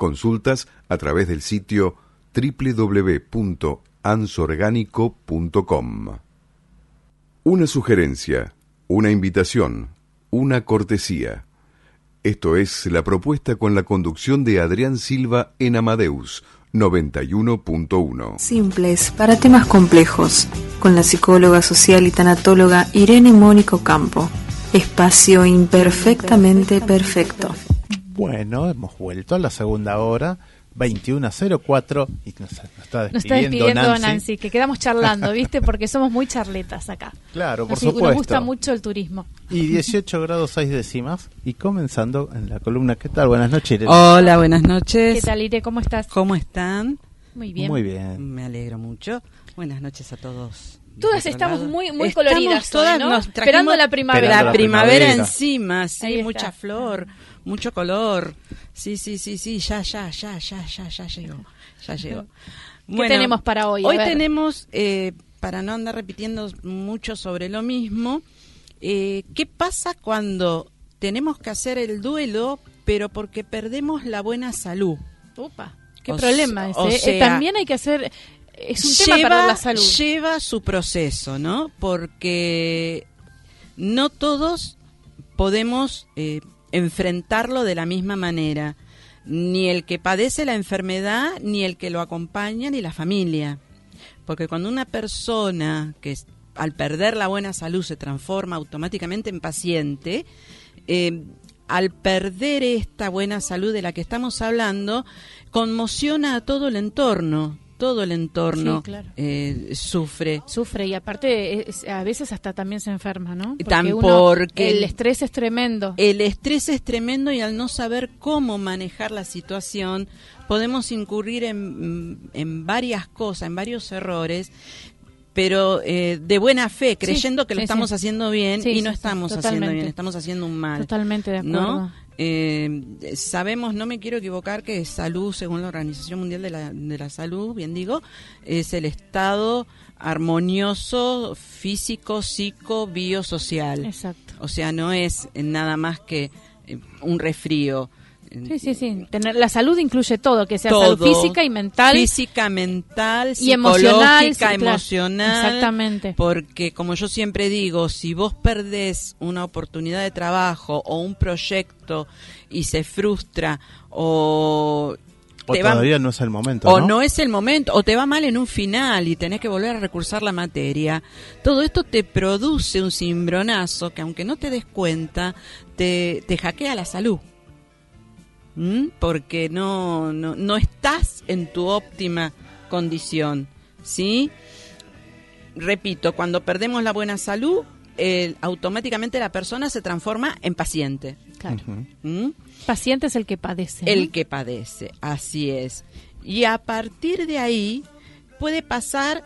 Consultas a través del sitio www.ansorgánico.com. Una sugerencia, una invitación, una cortesía. Esto es la propuesta con la conducción de Adrián Silva en Amadeus 91.1. Simples para temas complejos, con la psicóloga social y tanatóloga Irene Mónico Campo. Espacio imperfectamente perfecto. Bueno, hemos vuelto a la segunda hora 2104 y nos, nos está despidiendo, Nos está despidiendo Nancy. Nancy. que quedamos charlando, ¿viste? Porque somos muy charletas acá. Claro, por Así supuesto. Nos gusta mucho el turismo. Y 18 grados 6 décimas. Y comenzando en la columna, ¿qué tal? Buenas noches, Irene. Hola, buenas noches. ¿Qué tal, Ire? ¿Cómo estás? ¿Cómo están? Muy bien. Muy bien. Me alegro mucho. Buenas noches a todos. Todas estamos muy, muy Estamos coloridas hoy, todas, ¿no? nos Esperando la primavera. La primavera, primavera. encima, Ahí sí, está. mucha flor, mucho color. Sí, sí, sí, sí, ya, ya, ya, ya, ya, ya llegó. Ya llegó. ¿Qué tenemos para hoy? Hoy tenemos, eh, para no andar repitiendo mucho sobre lo mismo, eh, ¿qué pasa cuando tenemos que hacer el duelo, pero porque perdemos la buena salud? Upa, qué O problema ese. o ¿eh? También hay que hacer... Es un tema para la salud. Lleva su proceso, ¿no? Porque no todos podemos eh, enfrentarlo de la misma manera. Ni el que padece la enfermedad, ni el que lo acompaña, ni la familia. Porque cuando una persona que al perder la buena salud se transforma automáticamente en paciente, eh, al perder esta buena salud de la que estamos hablando, conmociona a todo el entorno. Todo el entorno Sí, claro. eh, sufre. Sufre y aparte es- a veces hasta también se enferma, ¿no? Tan uno- porque el estrés es tremendo. El estrés es tremendo y al no saber cómo manejar la situación, podemos incurrir en, en varias cosas, en varios errores, pero eh, de buena fe, creyendo que lo sí, estamos sí. haciendo bien y no estamos haciendo bien, estamos haciendo un mal. Totalmente de acuerdo. ¿no? Eh, sabemos, no me quiero equivocar, que salud, según la Organización Mundial de la, de la Salud, bien digo, es el estado armonioso físico, psico, biosocial. Exacto. O sea, no es nada más que eh, un resfrío. Sí, sí, sí. Tener, la salud incluye todo, que sea Todo. salud física y mental. Física, mental, Y emocional, sí, psicológica, claro. emocional. Exactamente. Porque, como yo siempre digo, si vos perdés una oportunidad de trabajo o un proyecto y se frustra o O te va- todavía no es el momento, o ¿no? no es el momento, o te va mal en un final y tenés que volver a recursar la materia, todo esto te produce un cimbronazo que aunque no te des cuenta, te, te hackea la salud. Porque no, no, no estás en tu óptima condición, ¿sí? Repito, cuando perdemos la buena salud, automáticamente la persona se transforma en paciente. Claro. ¿Mm? Paciente es el que padece. ¿no? El que padece, así es. Y a partir de ahí puede pasar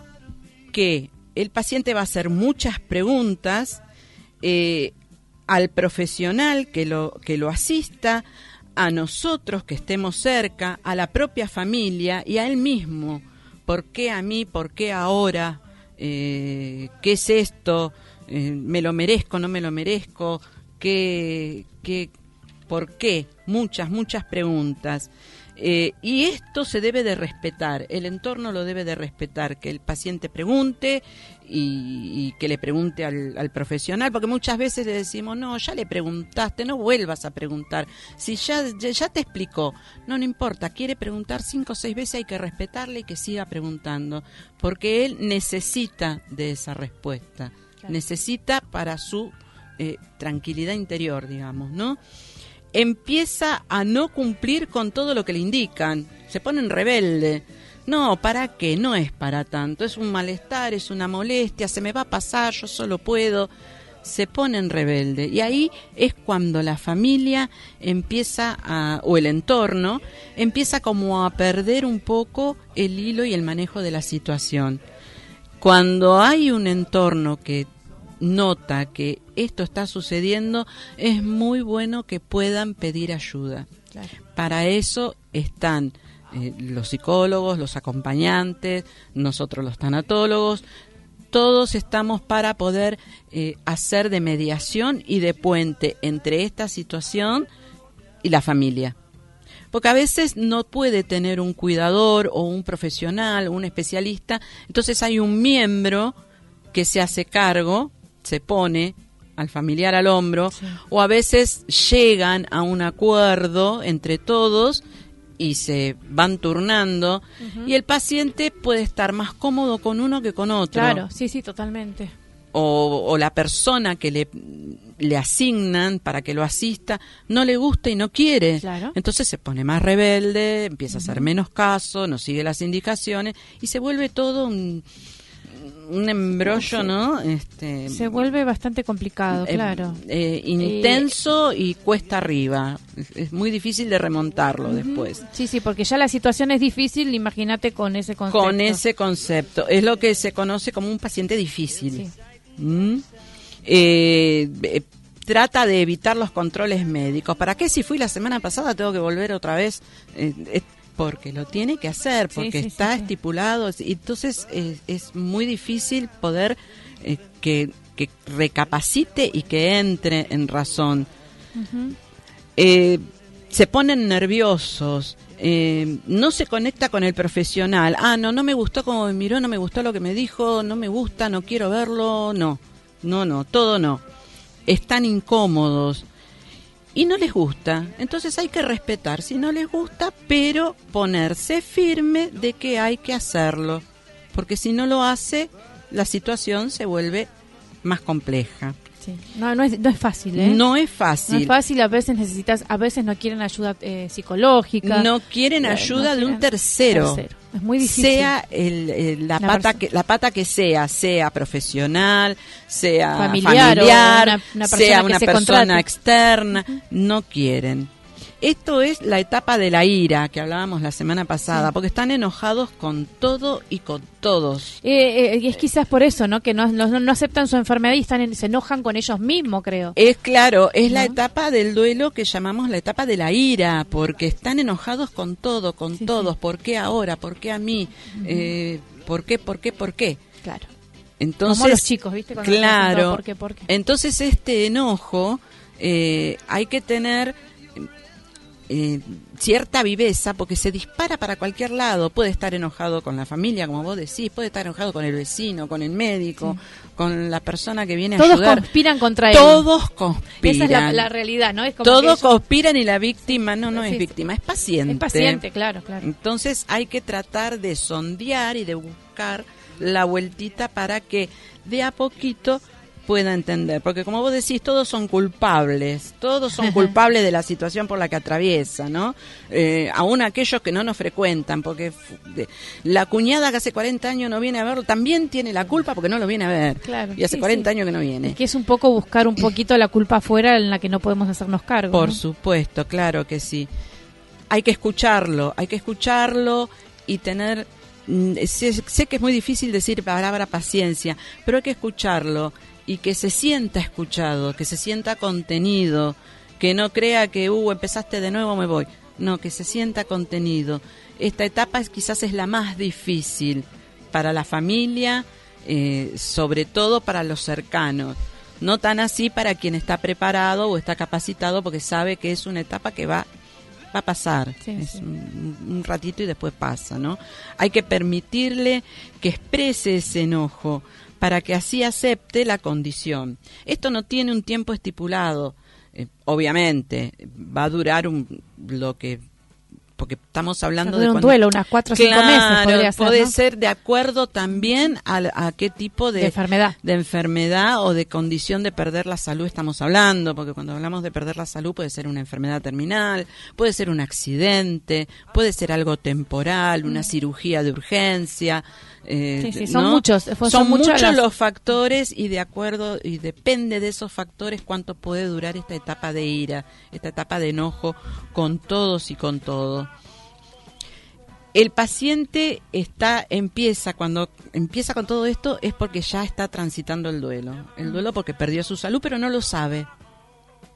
que el paciente va a hacer muchas preguntas eh, al profesional que lo, que lo asista, a nosotros que estemos cerca, a la propia familia y a él mismo. ¿Por qué a mí? ¿Por qué ahora? Eh, ¿Qué es esto? Eh, ¿Me lo merezco? ¿No me lo merezco? ¿Qué, qué, ¿Por qué? Muchas, muchas preguntas. Eh, y esto se debe de respetar, el entorno lo debe de respetar, que el paciente pregunte y, y que le pregunte al, al profesional, porque muchas veces le decimos, no, ya le preguntaste, no vuelvas a preguntar, si ya, ya, ya te explicó, no, no importa, quiere preguntar cinco o seis veces, hay que respetarle y que siga preguntando, porque él necesita de esa respuesta, necesita para su eh, tranquilidad interior, digamos, ¿no? Empieza a no cumplir con todo lo que le indican, se ponen rebelde. No, ¿para qué? No es para tanto, es un malestar, es una molestia, se me va a pasar, yo solo puedo. Se ponen rebelde y ahí es cuando la familia empieza a, o el entorno empieza como a perder un poco el hilo y el manejo de la situación. Cuando hay un entorno que nota que esto está sucediendo, es muy bueno que puedan pedir ayuda. Claro. Para eso están eh, los psicólogos, los acompañantes, nosotros los tanatólogos, todos estamos para poder eh, hacer de mediación y de puente entre esta situación y la familia. Porque a veces no puede tener un cuidador o un profesional o un especialista, entonces hay un miembro que se hace cargo, se pone al familiar al hombro, o a veces llegan a un acuerdo entre todos y se van turnando y el paciente puede estar más cómodo con uno que con otro. Claro, sí, sí, totalmente. O, o la persona que le, le asignan para que lo asista no le gusta y no quiere. Claro. Entonces se pone más rebelde, empieza a hacer menos caso, no sigue las indicaciones y se vuelve todo un, un embrollo, ¿no? Este, Se vuelve bastante complicado, eh, claro. eh, intenso y cuesta arriba. Es, es muy difícil de remontarlo después. Sí, sí, porque ya la situación es difícil, imagínate con ese concepto. Con ese concepto. Es lo que se conoce como un paciente difícil. Sí. ¿Mm? Eh, eh, trata de evitar los controles médicos. ¿Para qué si fui la semana pasada tengo que volver otra vez? Porque lo tiene que hacer, porque sí, está sí, estipulado. Y Entonces es muy difícil poder eh, que, que recapacite y que entre en razón. Eh, se ponen nerviosos, eh, no se conecta con el profesional. Ah, no, no me gustó como me miró, no me gustó lo que me dijo, no me gusta, no quiero verlo, no, no, no, todo no. Están incómodos y no les gusta. Entonces hay que respetar si no les gusta, pero ponerse firme de que hay que hacerlo. Porque si no lo hace, la situación se vuelve más compleja. Sí. No, no es, no es fácil, ¿eh? No es No fácil. es fácil, a veces necesitas, a veces no quieren ayuda eh, psicológica. No quieren Eh, ayuda no de un tercero. tercero. Es muy difícil. Sea el, el- la, La pata que, la pata que sea, sea profesional, sea Familiar familiar, o una- una persona sea una se persona contrate. externa, no quieren. Esto es la etapa de la ira que hablábamos la semana pasada, porque están enojados con todo y con todos. Eh, eh, y es quizás por eso, ¿no? Que no, no, no aceptan su enfermedad y están en- se enojan con ellos mismos, creo. Es claro, es la etapa del duelo que llamamos la etapa de la ira, porque están enojados con todo, con Sí, todos. sí. ¿Por qué ahora? ¿Por qué a mí? Eh, ¿Por qué? ¿Por qué? ¿Por qué? Claro. Entonces, Como los chicos, ¿viste? Cuando claro. todo, ¿por qué? ¿Por qué? Entonces este enojo eh, hay que tener eh, cierta viveza porque se dispara para cualquier lado. Puede estar enojado con la familia, como vos decís, puede estar enojado con el vecino, con el médico, con la persona que viene a Todos ayudar. conspiran contra él. Todos conspiran. Esa es la, la realidad, ¿no? Es como Todos ellos- conspiran y la víctima no, no Sí, es víctima, es paciente. Es paciente, claro, claro. Entonces hay que tratar de sondear y de buscar la vueltita para que de a poquito pueda entender. Porque como vos decís, todos son culpables, todos son culpables de la situación por la que atraviesa, ¿no? Eh, aún aquellos que no nos frecuentan, porque de- la cuñada que hace 40 años no viene a verlo, también tiene la culpa porque no lo viene a ver. Claro, y hace sí, 40 sí. años que no viene. Que es un poco buscar un poquito la culpa afuera en la que no podemos hacernos cargo. Por ¿no? supuesto, claro que sí. Hay que escucharlo, hay que escucharlo y tener... mm, Sé, sé que es muy difícil decir palabra paciencia, pero hay que escucharlo y que se sienta escuchado, que se sienta contenido, que no crea que, uh, empezaste de nuevo, me voy. No, que se sienta contenido. Esta etapa es, quizás es la más difícil para la familia, eh, sobre todo para los cercanos. No tan así para quien está preparado o está capacitado porque sabe que es una etapa que va va a pasar, Sí, es sí. Un, un ratito y después pasa, ¿no? Hay que permitirle que exprese ese enojo para que así acepte la condición. Esto no tiene un tiempo estipulado, eh, obviamente, va a durar un, lo que porque estamos hablando de un cuando- duelo, unas cuatro o cinco meses Claro, podría ser, puede ¿no? ser de acuerdo también a, a qué tipo de, De enfermedad. de enfermedad o de condición de perder la salud estamos hablando, porque cuando hablamos de perder la salud puede ser una enfermedad terminal, puede ser un accidente, puede ser algo temporal, una cirugía de urgencia. Eh. Sí, sí, son ¿no? muchos, son muchos las- los factores y de acuerdo y depende de esos factores cuánto puede durar esta etapa de ira, esta etapa de enojo con todos y con todo. El paciente está empieza cuando empieza con todo esto es porque ya está transitando el duelo. El duelo porque perdió su salud, pero no lo sabe.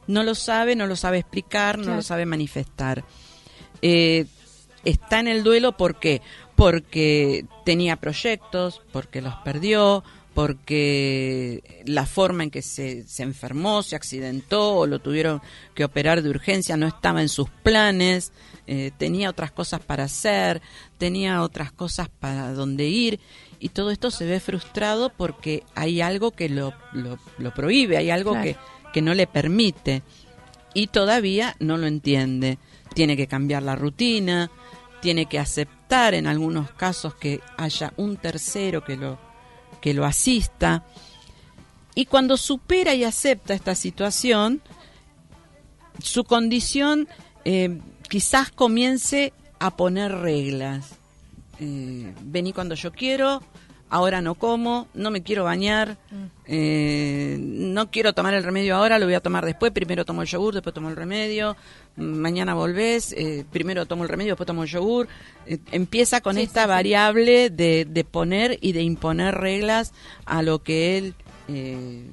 No lo sabe, no lo sabe explicar, no Claro. lo sabe manifestar. Eh, está en el duelo ¿por qué? Porque tenía proyectos, porque los perdió, porque la forma en que se, se enfermó, se accidentó o lo tuvieron que operar de urgencia no estaba en sus planes, eh, tenía otras cosas para hacer, tenía otras cosas para donde ir y todo esto se ve frustrado porque hay algo que lo, lo, lo prohíbe, hay algo Claro. que, que no le permite y todavía no lo entiende. Tiene que cambiar la rutina, tiene que aceptar en algunos casos que haya un tercero que lo, que lo asista. Y cuando supera y acepta esta situación, su condición eh, quizás comience a poner reglas. Eh, vení cuando yo quiero, ahora no como, no me quiero bañar, eh, no quiero tomar el remedio ahora, lo voy a tomar después, primero tomo el yogur, después tomo el remedio, mm, mañana volvés, eh, primero tomo el remedio, después tomo el yogur. Eh, empieza con Sí, esta sí, sí. variable de, de poner y de imponer reglas a lo que él... eh,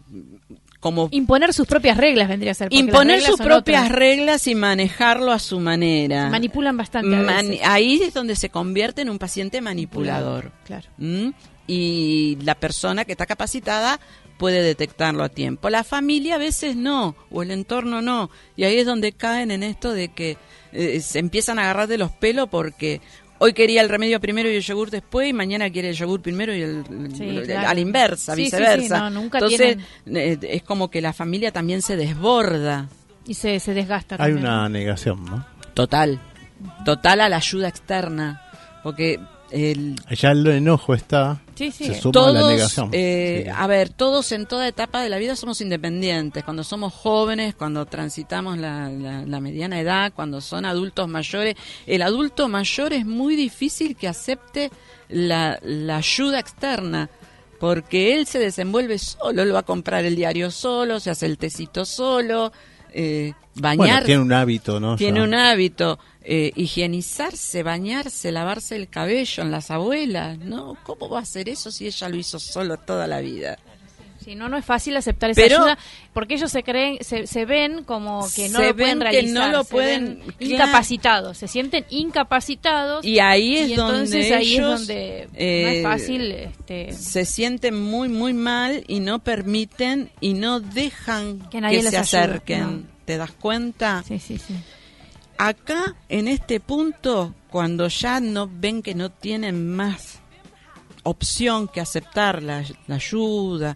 como Imponer sus propias reglas vendría a ser. imponer sus propias otras. reglas y manejarlo a su manera. Manipulan bastante. ahí es donde se convierte en un paciente manipulador. Claro. ¿Mm? Y la persona que está capacitada puede detectarlo a tiempo. La familia a veces no, o el entorno no. Y ahí es donde caen en esto de que eh, se empiezan a agarrar de los pelos porque hoy quería el remedio primero y el yogur después y mañana quiere el yogur primero y el, Sí, el- claro. a la inversa, Sí, sí, sí, viceversa. no, nunca Entonces eh, es como que la familia también se desborda. Y se, se desgasta Hay también. una negación, ¿no? Total, total a la ayuda externa, porque el, Ya el enojo está, Sí, sí. se suma todos, a la negación. eh, Sí. a ver, todos en toda etapa de la vida somos independientes, cuando somos jóvenes, cuando transitamos la, la- la mediana edad, cuando son adultos mayores, el adulto mayor es muy difícil que acepte la, la ayuda externa. Porque él se desenvuelve solo, él va a comprar el diario solo, se hace el tecito solo, eh, bañar Bueno, tiene un hábito, ¿no? tiene un hábito, eh, higienizarse, bañarse, lavarse el cabello en las abuelas, ¿no? ¿Cómo va a hacer eso si ella lo hizo solo toda la vida? Sí, no, no es fácil aceptar esa Pero- ayuda porque ellos se creen, se, se ven como que no Se lo pueden ven que realizar, no lo se pueden- ven incapacitados, se sienten incapacitados Y ahí es y entonces donde ahí ellos es donde no eh, es fácil este, se sienten muy, muy mal y no permiten y no dejan Que nadie se ayude, acerquen. no. ¿Te das cuenta? sí, sí, sí. Acá, en este punto, cuando ya no ven que no tienen más opción que aceptar la, la ayuda,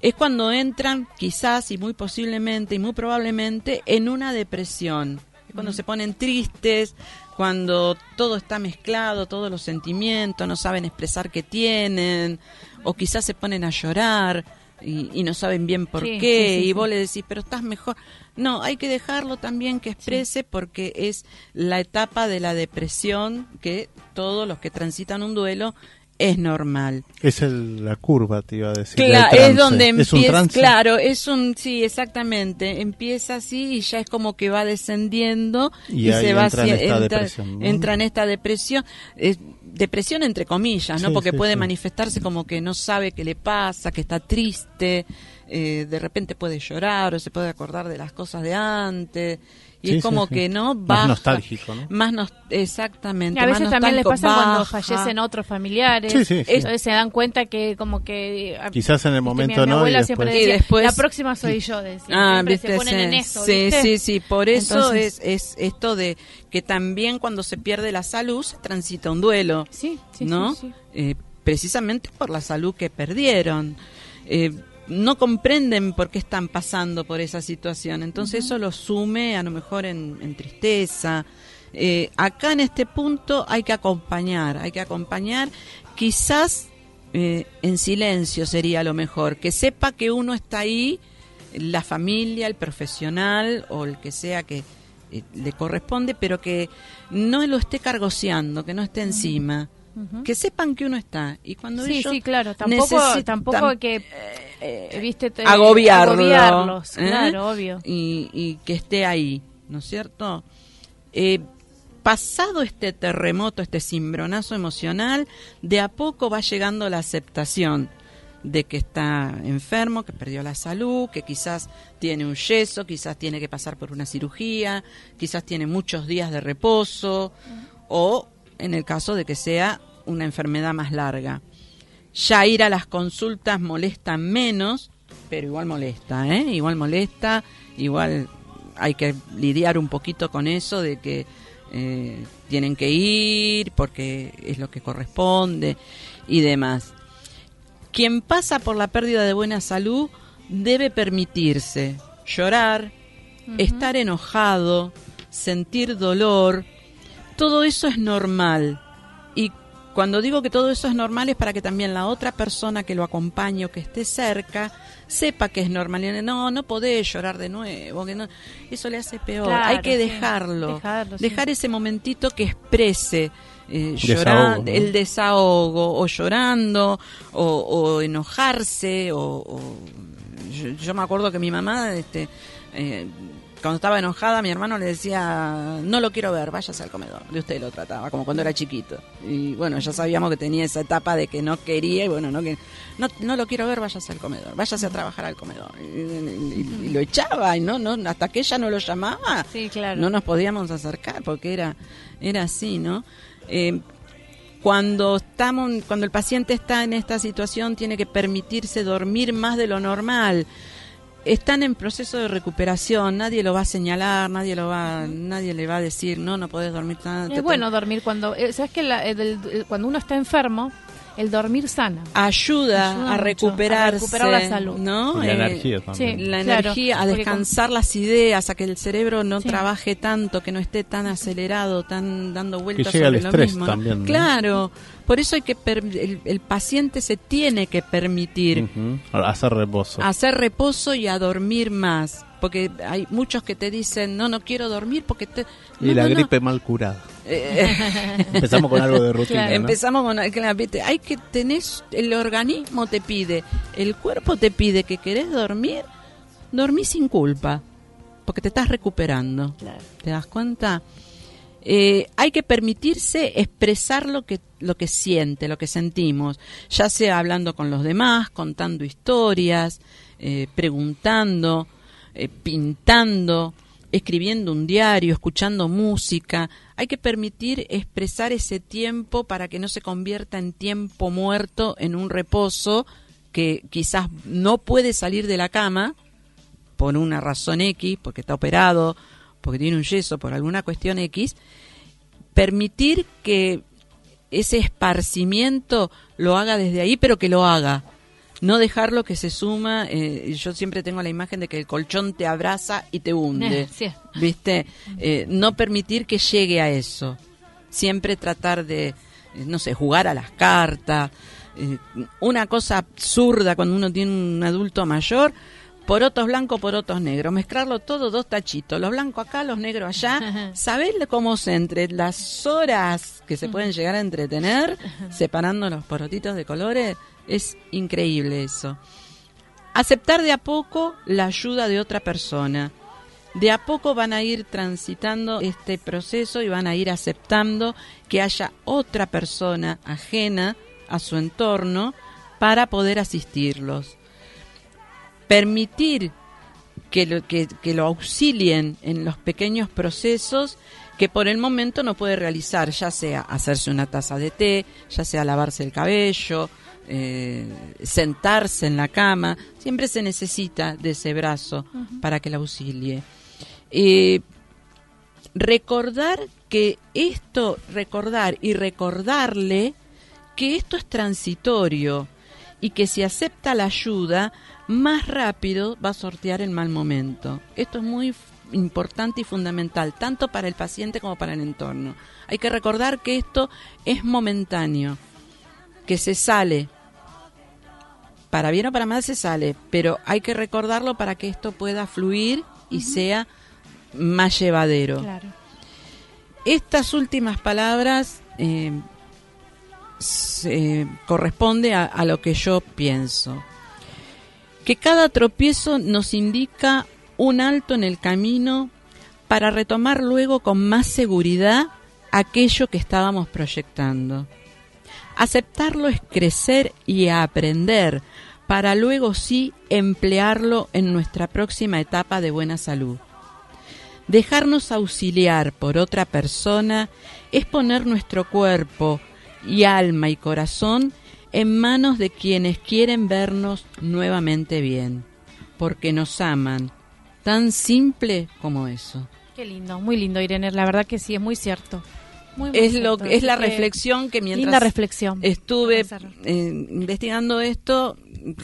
es cuando entran quizás y muy posiblemente y muy probablemente en una depresión. Es cuando se ponen tristes, cuando todo está mezclado, todos los sentimientos, no saben expresar qué tienen, o quizás se ponen a llorar y, y no saben bien por Sí, qué, sí, sí, y vos le decís, pero estás mejor. No, hay que dejarlo también que exprese porque es la etapa de la depresión que todos los que transitan un duelo es normal. Es el- la curva, te iba a decir. Cla- del es donde empieza, claro, es un, sí, exactamente, empieza así y ya es como que va descendiendo Y y, ahí se va entra en hacia- esta entra, depresión, ¿no? entra en esta depresión, depresión entre comillas, ¿no? Sí, Porque sí, puede sí. manifestarse como que no sabe qué le pasa, que está triste, eh, de repente puede llorar o se puede acordar de las cosas de antes Y Sí, es como sí, sí. que no Más baja. nostálgico, ¿no? Más nos- exactamente. a veces más también les pasa cuando fallecen otros familiares. Sí, sí, sí. Entonces se dan cuenta que como que... ah, Quizás en el momento mi, mi no, y abuela siempre después- Y decía, después- la próxima soy yo, decía. Ah, Siempre viste, se ponen sí, en eso, sí, ¿viste? sí, sí, por eso Entonces- es, es esto de que también cuando se pierde la salud se transita un duelo, Sí, sí, ¿no? sí, sí. Eh, precisamente por la salud que perdieron. Eh, no comprenden por qué están pasando por esa situación, entonces eso los sume a lo mejor en, en tristeza. Eh, acá en este punto hay que acompañar, hay que acompañar, quizás eh, en silencio sería lo mejor, que sepa que uno está ahí, la familia, el profesional o el que sea que eh, le corresponde, pero que no lo esté cargoseando, que no esté encima. Que sepan que uno está. Y cuando Sí, ellos sí, claro. Tampoco, tampoco que, eh, viste, agobiarlo, agobiarlos, ¿eh? claro, obvio. y, y que esté ahí, ¿no es cierto? Eh, pasado este terremoto, este cimbronazo emocional, de a poco va llegando la aceptación de que está enfermo, que perdió la salud, que quizás tiene un yeso, quizás tiene que pasar por una cirugía, quizás tiene muchos días de reposo, o en el caso de que sea una enfermedad más larga. Ya ir a las consultas molesta menos, pero igual molesta, ¿eh? Igual molesta, igual hay que lidiar un poquito con eso de que eh, tienen que ir porque es lo que corresponde y demás. Quien pasa por la pérdida de buena salud debe permitirse llorar, estar enojado, sentir dolor. Todo eso es normal. Y cuando digo que todo eso es normal es para que también la otra persona que lo acompañe o que esté cerca sepa que es normal. Y no, no podés llorar de nuevo, que no, eso le hace peor. Claro, Hay que sí. dejarlo, sí. dejar ese momentito que exprese eh, ¿no? el desahogo, o llorando, o, o enojarse, o, o- yo, yo me acuerdo que mi mamá, este, eh, cuando estaba enojada, mi hermano le decía, no lo quiero ver, váyase al comedor. De usted lo trataba, como cuando era chiquito. Y bueno, ya sabíamos que tenía esa etapa de que no quería, y bueno, no, que, no, no lo quiero ver, váyase al comedor, váyase a trabajar al comedor. Y, y- y lo echaba, y no, no, hasta que ella no lo llamaba, Sí, claro. no nos podíamos acercar porque era era así no Eh, cuando estamos cuando el paciente está en esta situación tiene que permitirse dormir más de lo normal están en proceso de recuperación nadie lo va a señalar nadie lo va nadie le va a decir no no podés dormir tanto Es bueno dormir cuando... eh, ¿Sabes que la- eh, eh, cuando uno está enfermo, el dormir sana? ayuda, Ayuda a recuperarse a recuperar la salud. no Y la Eh, energía también. sí. la Claro, energía, a descansar las ideas, a que el cerebro no Sí. trabaje tanto, que no esté tan acelerado, tan dando vueltas al sobre lo estrés mismo. también, ¿no? Claro, por eso hay que per- el, el paciente se tiene que permitir. Hacer reposo. hacer reposo y a dormir más, porque hay muchos que te dicen no no quiero dormir porque te y no, la no, no". gripe mal curada. Eh, Empezamos con algo de rutina. Claro. ¿no? Empezamos con claro, viste, hay que tener el organismo te pide, el cuerpo te pide que querés dormir, dormí sin culpa, porque te estás recuperando. ¿Te das cuenta? Eh, hay que permitirse expresar lo que lo que siente, lo que sentimos, ya sea hablando con los demás, contando historias, eh, preguntando, eh, pintando, escribiendo un diario, escuchando música. Hay que permitir expresar ese tiempo para que no se convierta en tiempo muerto, en un reposo que quizás no puede salir de la cama por una razón X, porque está operado, porque tiene un yeso, por alguna cuestión X, permitir que ese esparcimiento lo haga desde ahí, pero que lo haga. No dejarlo que se suma. eh, yo siempre tengo la imagen de que el colchón te abraza y te hunde. Sí. ¿Viste? Eh, no permitir que llegue a eso. Siempre tratar de, eh, no sé, jugar a las cartas. Eh, una cosa absurda cuando uno tiene un adulto mayor. Porotos blancos, porotos negros. Mezclarlo todo, dos tachitos. Los blancos acá, los negros allá. Saber cómo se entre las horas que se pueden llegar a entretener separando los porotitos de colores. Es increíble eso. Aceptar de a poco la ayuda de otra persona. De a poco van a ir transitando este proceso y van a ir aceptando que haya otra persona ajena a su entorno para poder asistirlos. Permitir que lo, que, que lo auxilien en los pequeños procesos que por el momento no puede realizar, ya sea hacerse una taza de té, ya sea lavarse el cabello, eh, sentarse en la cama, siempre se necesita de ese brazo para que la auxilie. Eh, recordar que esto, recordar y recordarle que esto es transitorio y que si acepta la ayuda, más rápido va a sortear el mal momento. Esto es muy importante y fundamental, tanto para el paciente como para el entorno. Hay que recordar que esto es momentáneo, que se sale. Para bien o para mal se sale, pero hay que recordarlo para que esto pueda fluir y sea más llevadero. Claro. Estas últimas palabras eh, se, corresponde a, a lo que yo pienso. Que cada tropiezo nos indica un alto en el camino para retomar luego con más seguridad aquello que estábamos proyectando. Aceptarlo es crecer y aprender para luego sí emplearlo en nuestra próxima etapa de buena salud. Dejarnos auxiliar por otra persona es poner nuestro cuerpo y alma y corazón en manos de quienes quieren vernos nuevamente bien, porque nos aman, tan simple como eso. Qué lindo, muy lindo, Irene. La verdad que sí, es muy cierto. Muy, Es lo es la reflexión que mientras Linda reflexión. estuve eh, investigando esto,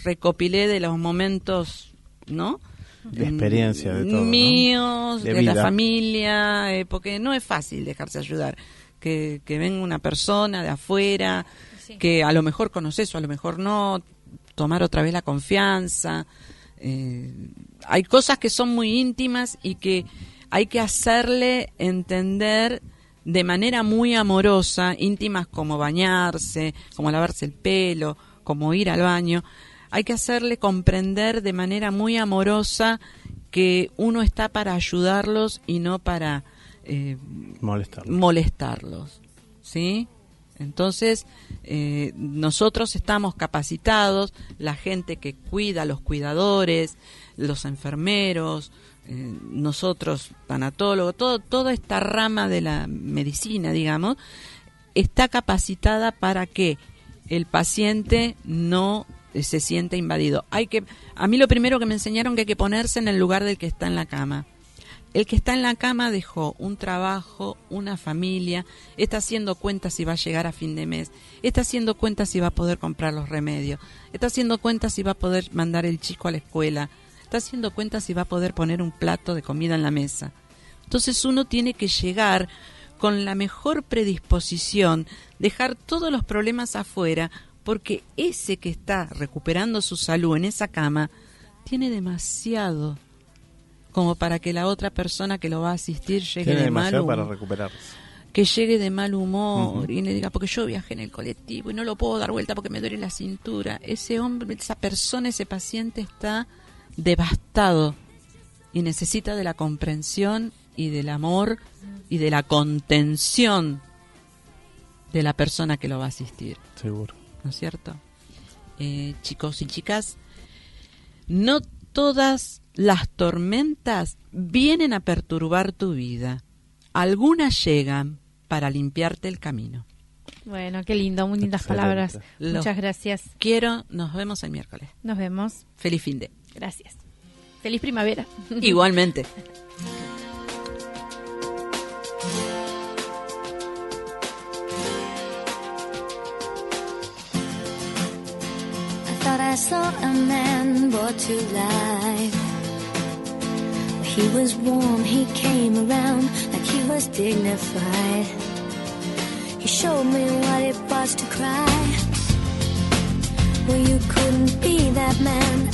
recopilé de los momentos, ¿no? De experiencia, de todo. ¿no? Míos, De de, la familia, eh, porque no es fácil dejarse ayudar. Que, que venga una persona de afuera, Sí. que a lo mejor conoces o a lo mejor no, tomar otra vez la confianza. Eh, hay cosas que son muy íntimas y que hay que hacerle entender de manera muy amorosa, íntimas como bañarse, como lavarse el pelo, como ir al baño. Hay que hacerle comprender de manera muy amorosa que uno está para ayudarlos y no para eh, Molestarlo. molestarlos, ¿sí? Entonces, eh, nosotros estamos capacitados, la gente que cuida, los cuidadores, los enfermeros, eh, nosotros, tanatólogos, todo, toda esta rama de la medicina, digamos, está capacitada para que el paciente no eh, se sienta invadido. Hay que, a mí lo primero que me enseñaron que hay que ponerse en el lugar del que está en la cama. El que está en la cama dejó un trabajo, una familia, está haciendo cuentas si va a llegar a fin de mes, está haciendo cuentas si va a poder comprar los remedios, está haciendo cuentas si va a poder mandar el chico a la escuela, está haciendo cuentas si va a poder poner un plato de comida en la mesa. Entonces uno tiene que llegar con la mejor predisposición, dejar todos los problemas afuera, porque ese que está recuperando su salud en esa cama tiene demasiado como para que la otra persona que lo va a asistir llegue Tiene de mal demasiado para humor, recuperarse. que llegue de mal humor y le diga porque yo viajé en el colectivo y no lo puedo dar vuelta porque me duele la cintura. Ese hombre, esa persona, ese paciente está devastado y necesita de la comprensión y del amor y de la contención de la persona que lo va a asistir. Seguro. ¿no es cierto? Eh, chicos y chicas, no todas las tormentas vienen a perturbar tu vida. Algunas llegan para limpiarte el camino. Bueno, qué lindo, muy lindas Excelente. palabras. Lo- Muchas gracias. Quiero, nos vemos el miércoles. Nos vemos. Feliz fin de. Gracias. Feliz primavera. Igualmente. I thought I saw a man brought to life. He was warm, he came around like he was dignified. He showed me what it was to cry. Well, you couldn't be that man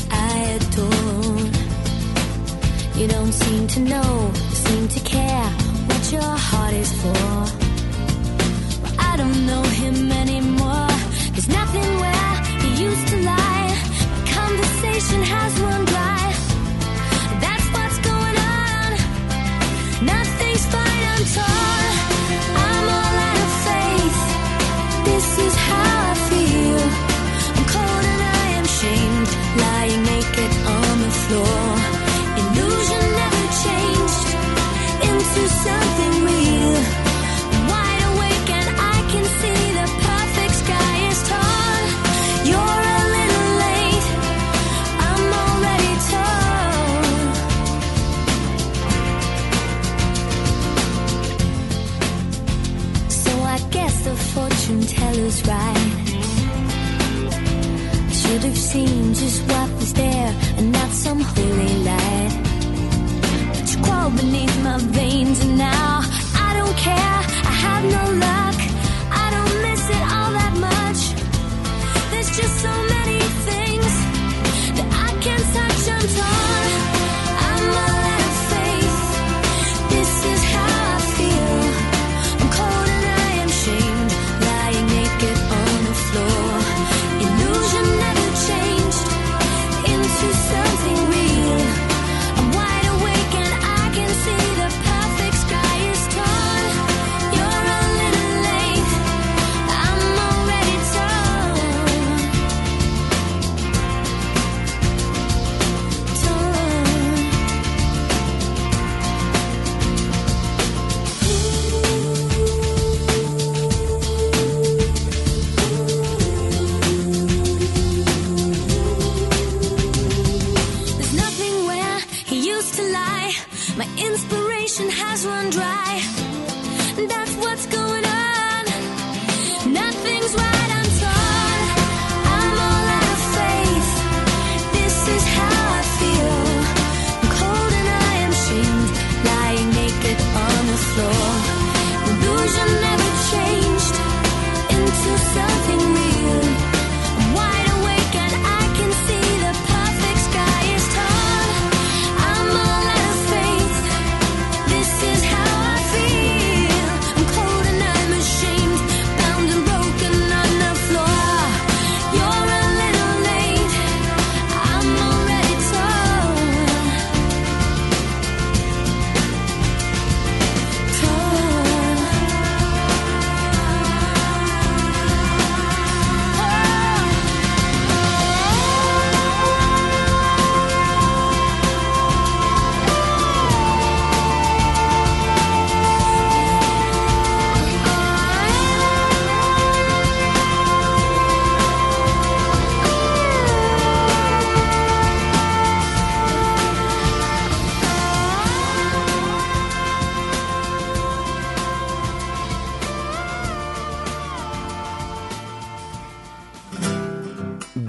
I adore. You don't seem to know, seem to care what your heart is for. Well, I don't know him anymore. There's nothing where he used to lie. My conversation has run dry. That's what's going on. Nothing's fine, I'm torn. I'm all out of faith. This is how I feel ashamed, lying naked on the floor. Illusion never changed into something. Just what was there and not some holy light. But you crawled beneath my veins and now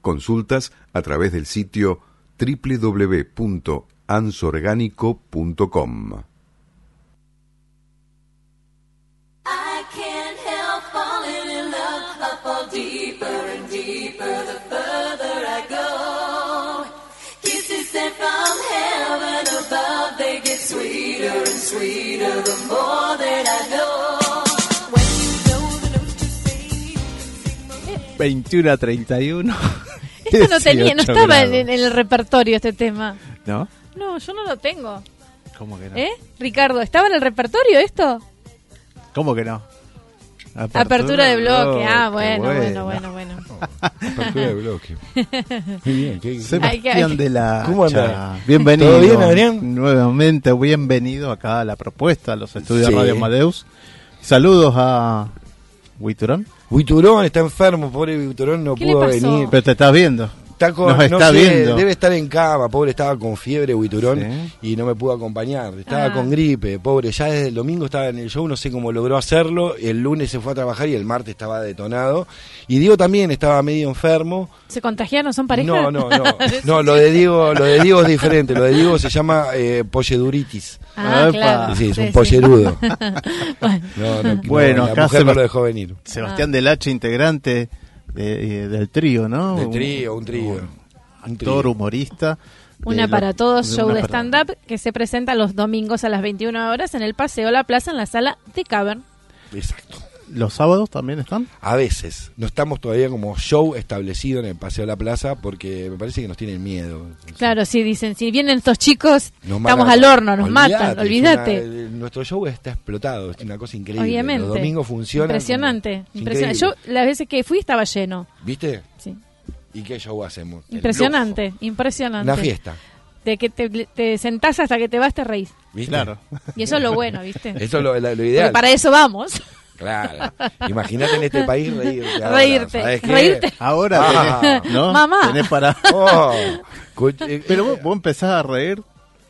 Consultas a través del sitio www.ansorgánico.com. I can't help falling in love. I fall deeper and deeper the further I go. Kisses sent from heaven above, they get sweeter and sweeter the more that I know. When you know the notes to say, 21 a 31. Esto no tenía, no 18 estaba en, grados. en el repertorio este tema. ¿No? No, yo no lo tengo. ¿Cómo que no? ¿Eh? Ricardo, ¿estaba en el repertorio esto? ¿Cómo que no? Apertura, de bloque. Ah, bueno, bueno, bueno, bueno. Apertura de bloque. Muy bien. ¿qué- Sebastián Hay que- de la ¿Cómo anda? Bienvenido. ¿Todo bien, Adrián? Nuevamente, bienvenido acá a la propuesta, a los estudios Sí. Radio Amadeus. Saludos a Huiturón. Buiturón está enfermo, pobre Buiturón no ¿Qué le pudo venir. Pero te estás viendo. Está con- Nos no está sé, viendo. Debe estar en cama, pobre, estaba con fiebre Buiturón Sí. y no me pudo acompañar. Estaba Ah. con gripe, pobre. Ya desde el domingo estaba en el show, no sé cómo logró hacerlo. El lunes se fue a trabajar y el martes estaba detonado. Y Diego también estaba medio enfermo. ¿Se contagiaron? ¿Son pareja? No, no, no. No, lo de Diego, lo de Diego es diferente. Lo de Diego se llama eh, polleduritis. Ah, claro. Sí, es un sí. pollerudo. bueno, No, no, Bueno, no, acá la mujer no lo dejó venir. Sebastián del Hacha, integrante de- eh, del trío, ¿no? De trío, un trío. Un trío. Actor, humorista. Una para todos show de stand-up que se presenta los domingos a las 21 horas en el Paseo La Plaza en la sala de Cavern. Exacto. ¿Los sábados también están? A veces. No estamos todavía como show establecido en el Paseo de la Plaza porque me parece que nos tienen miedo. Claro, sí, dicen, si vienen estos chicos, Nos estamos matan. al horno, nos matan, olvídate. una- nuestro show está explotado, es una cosa increíble. Obviamente. Los domingos funcionan. Impresionante, como- impresionante. Yo las veces que fui estaba lleno. ¿Viste? Sí. ¿Y qué show hacemos? Impresionante, impresionante. Una fiesta. De que te, te sentás hasta que te vas, te reís. ¿Viste? Claro. Y eso es lo bueno, ¿viste? Eso es lo, la- lo Porque ideal. para eso vamos. Claro. Imagínate en este país reírte. ahora, Reírte, ¿sabes qué? reírte. Ahora Ah. tenés, ¿no? Mamá. Tenés para... Oh, eh, Pero vos, vos empezás a reír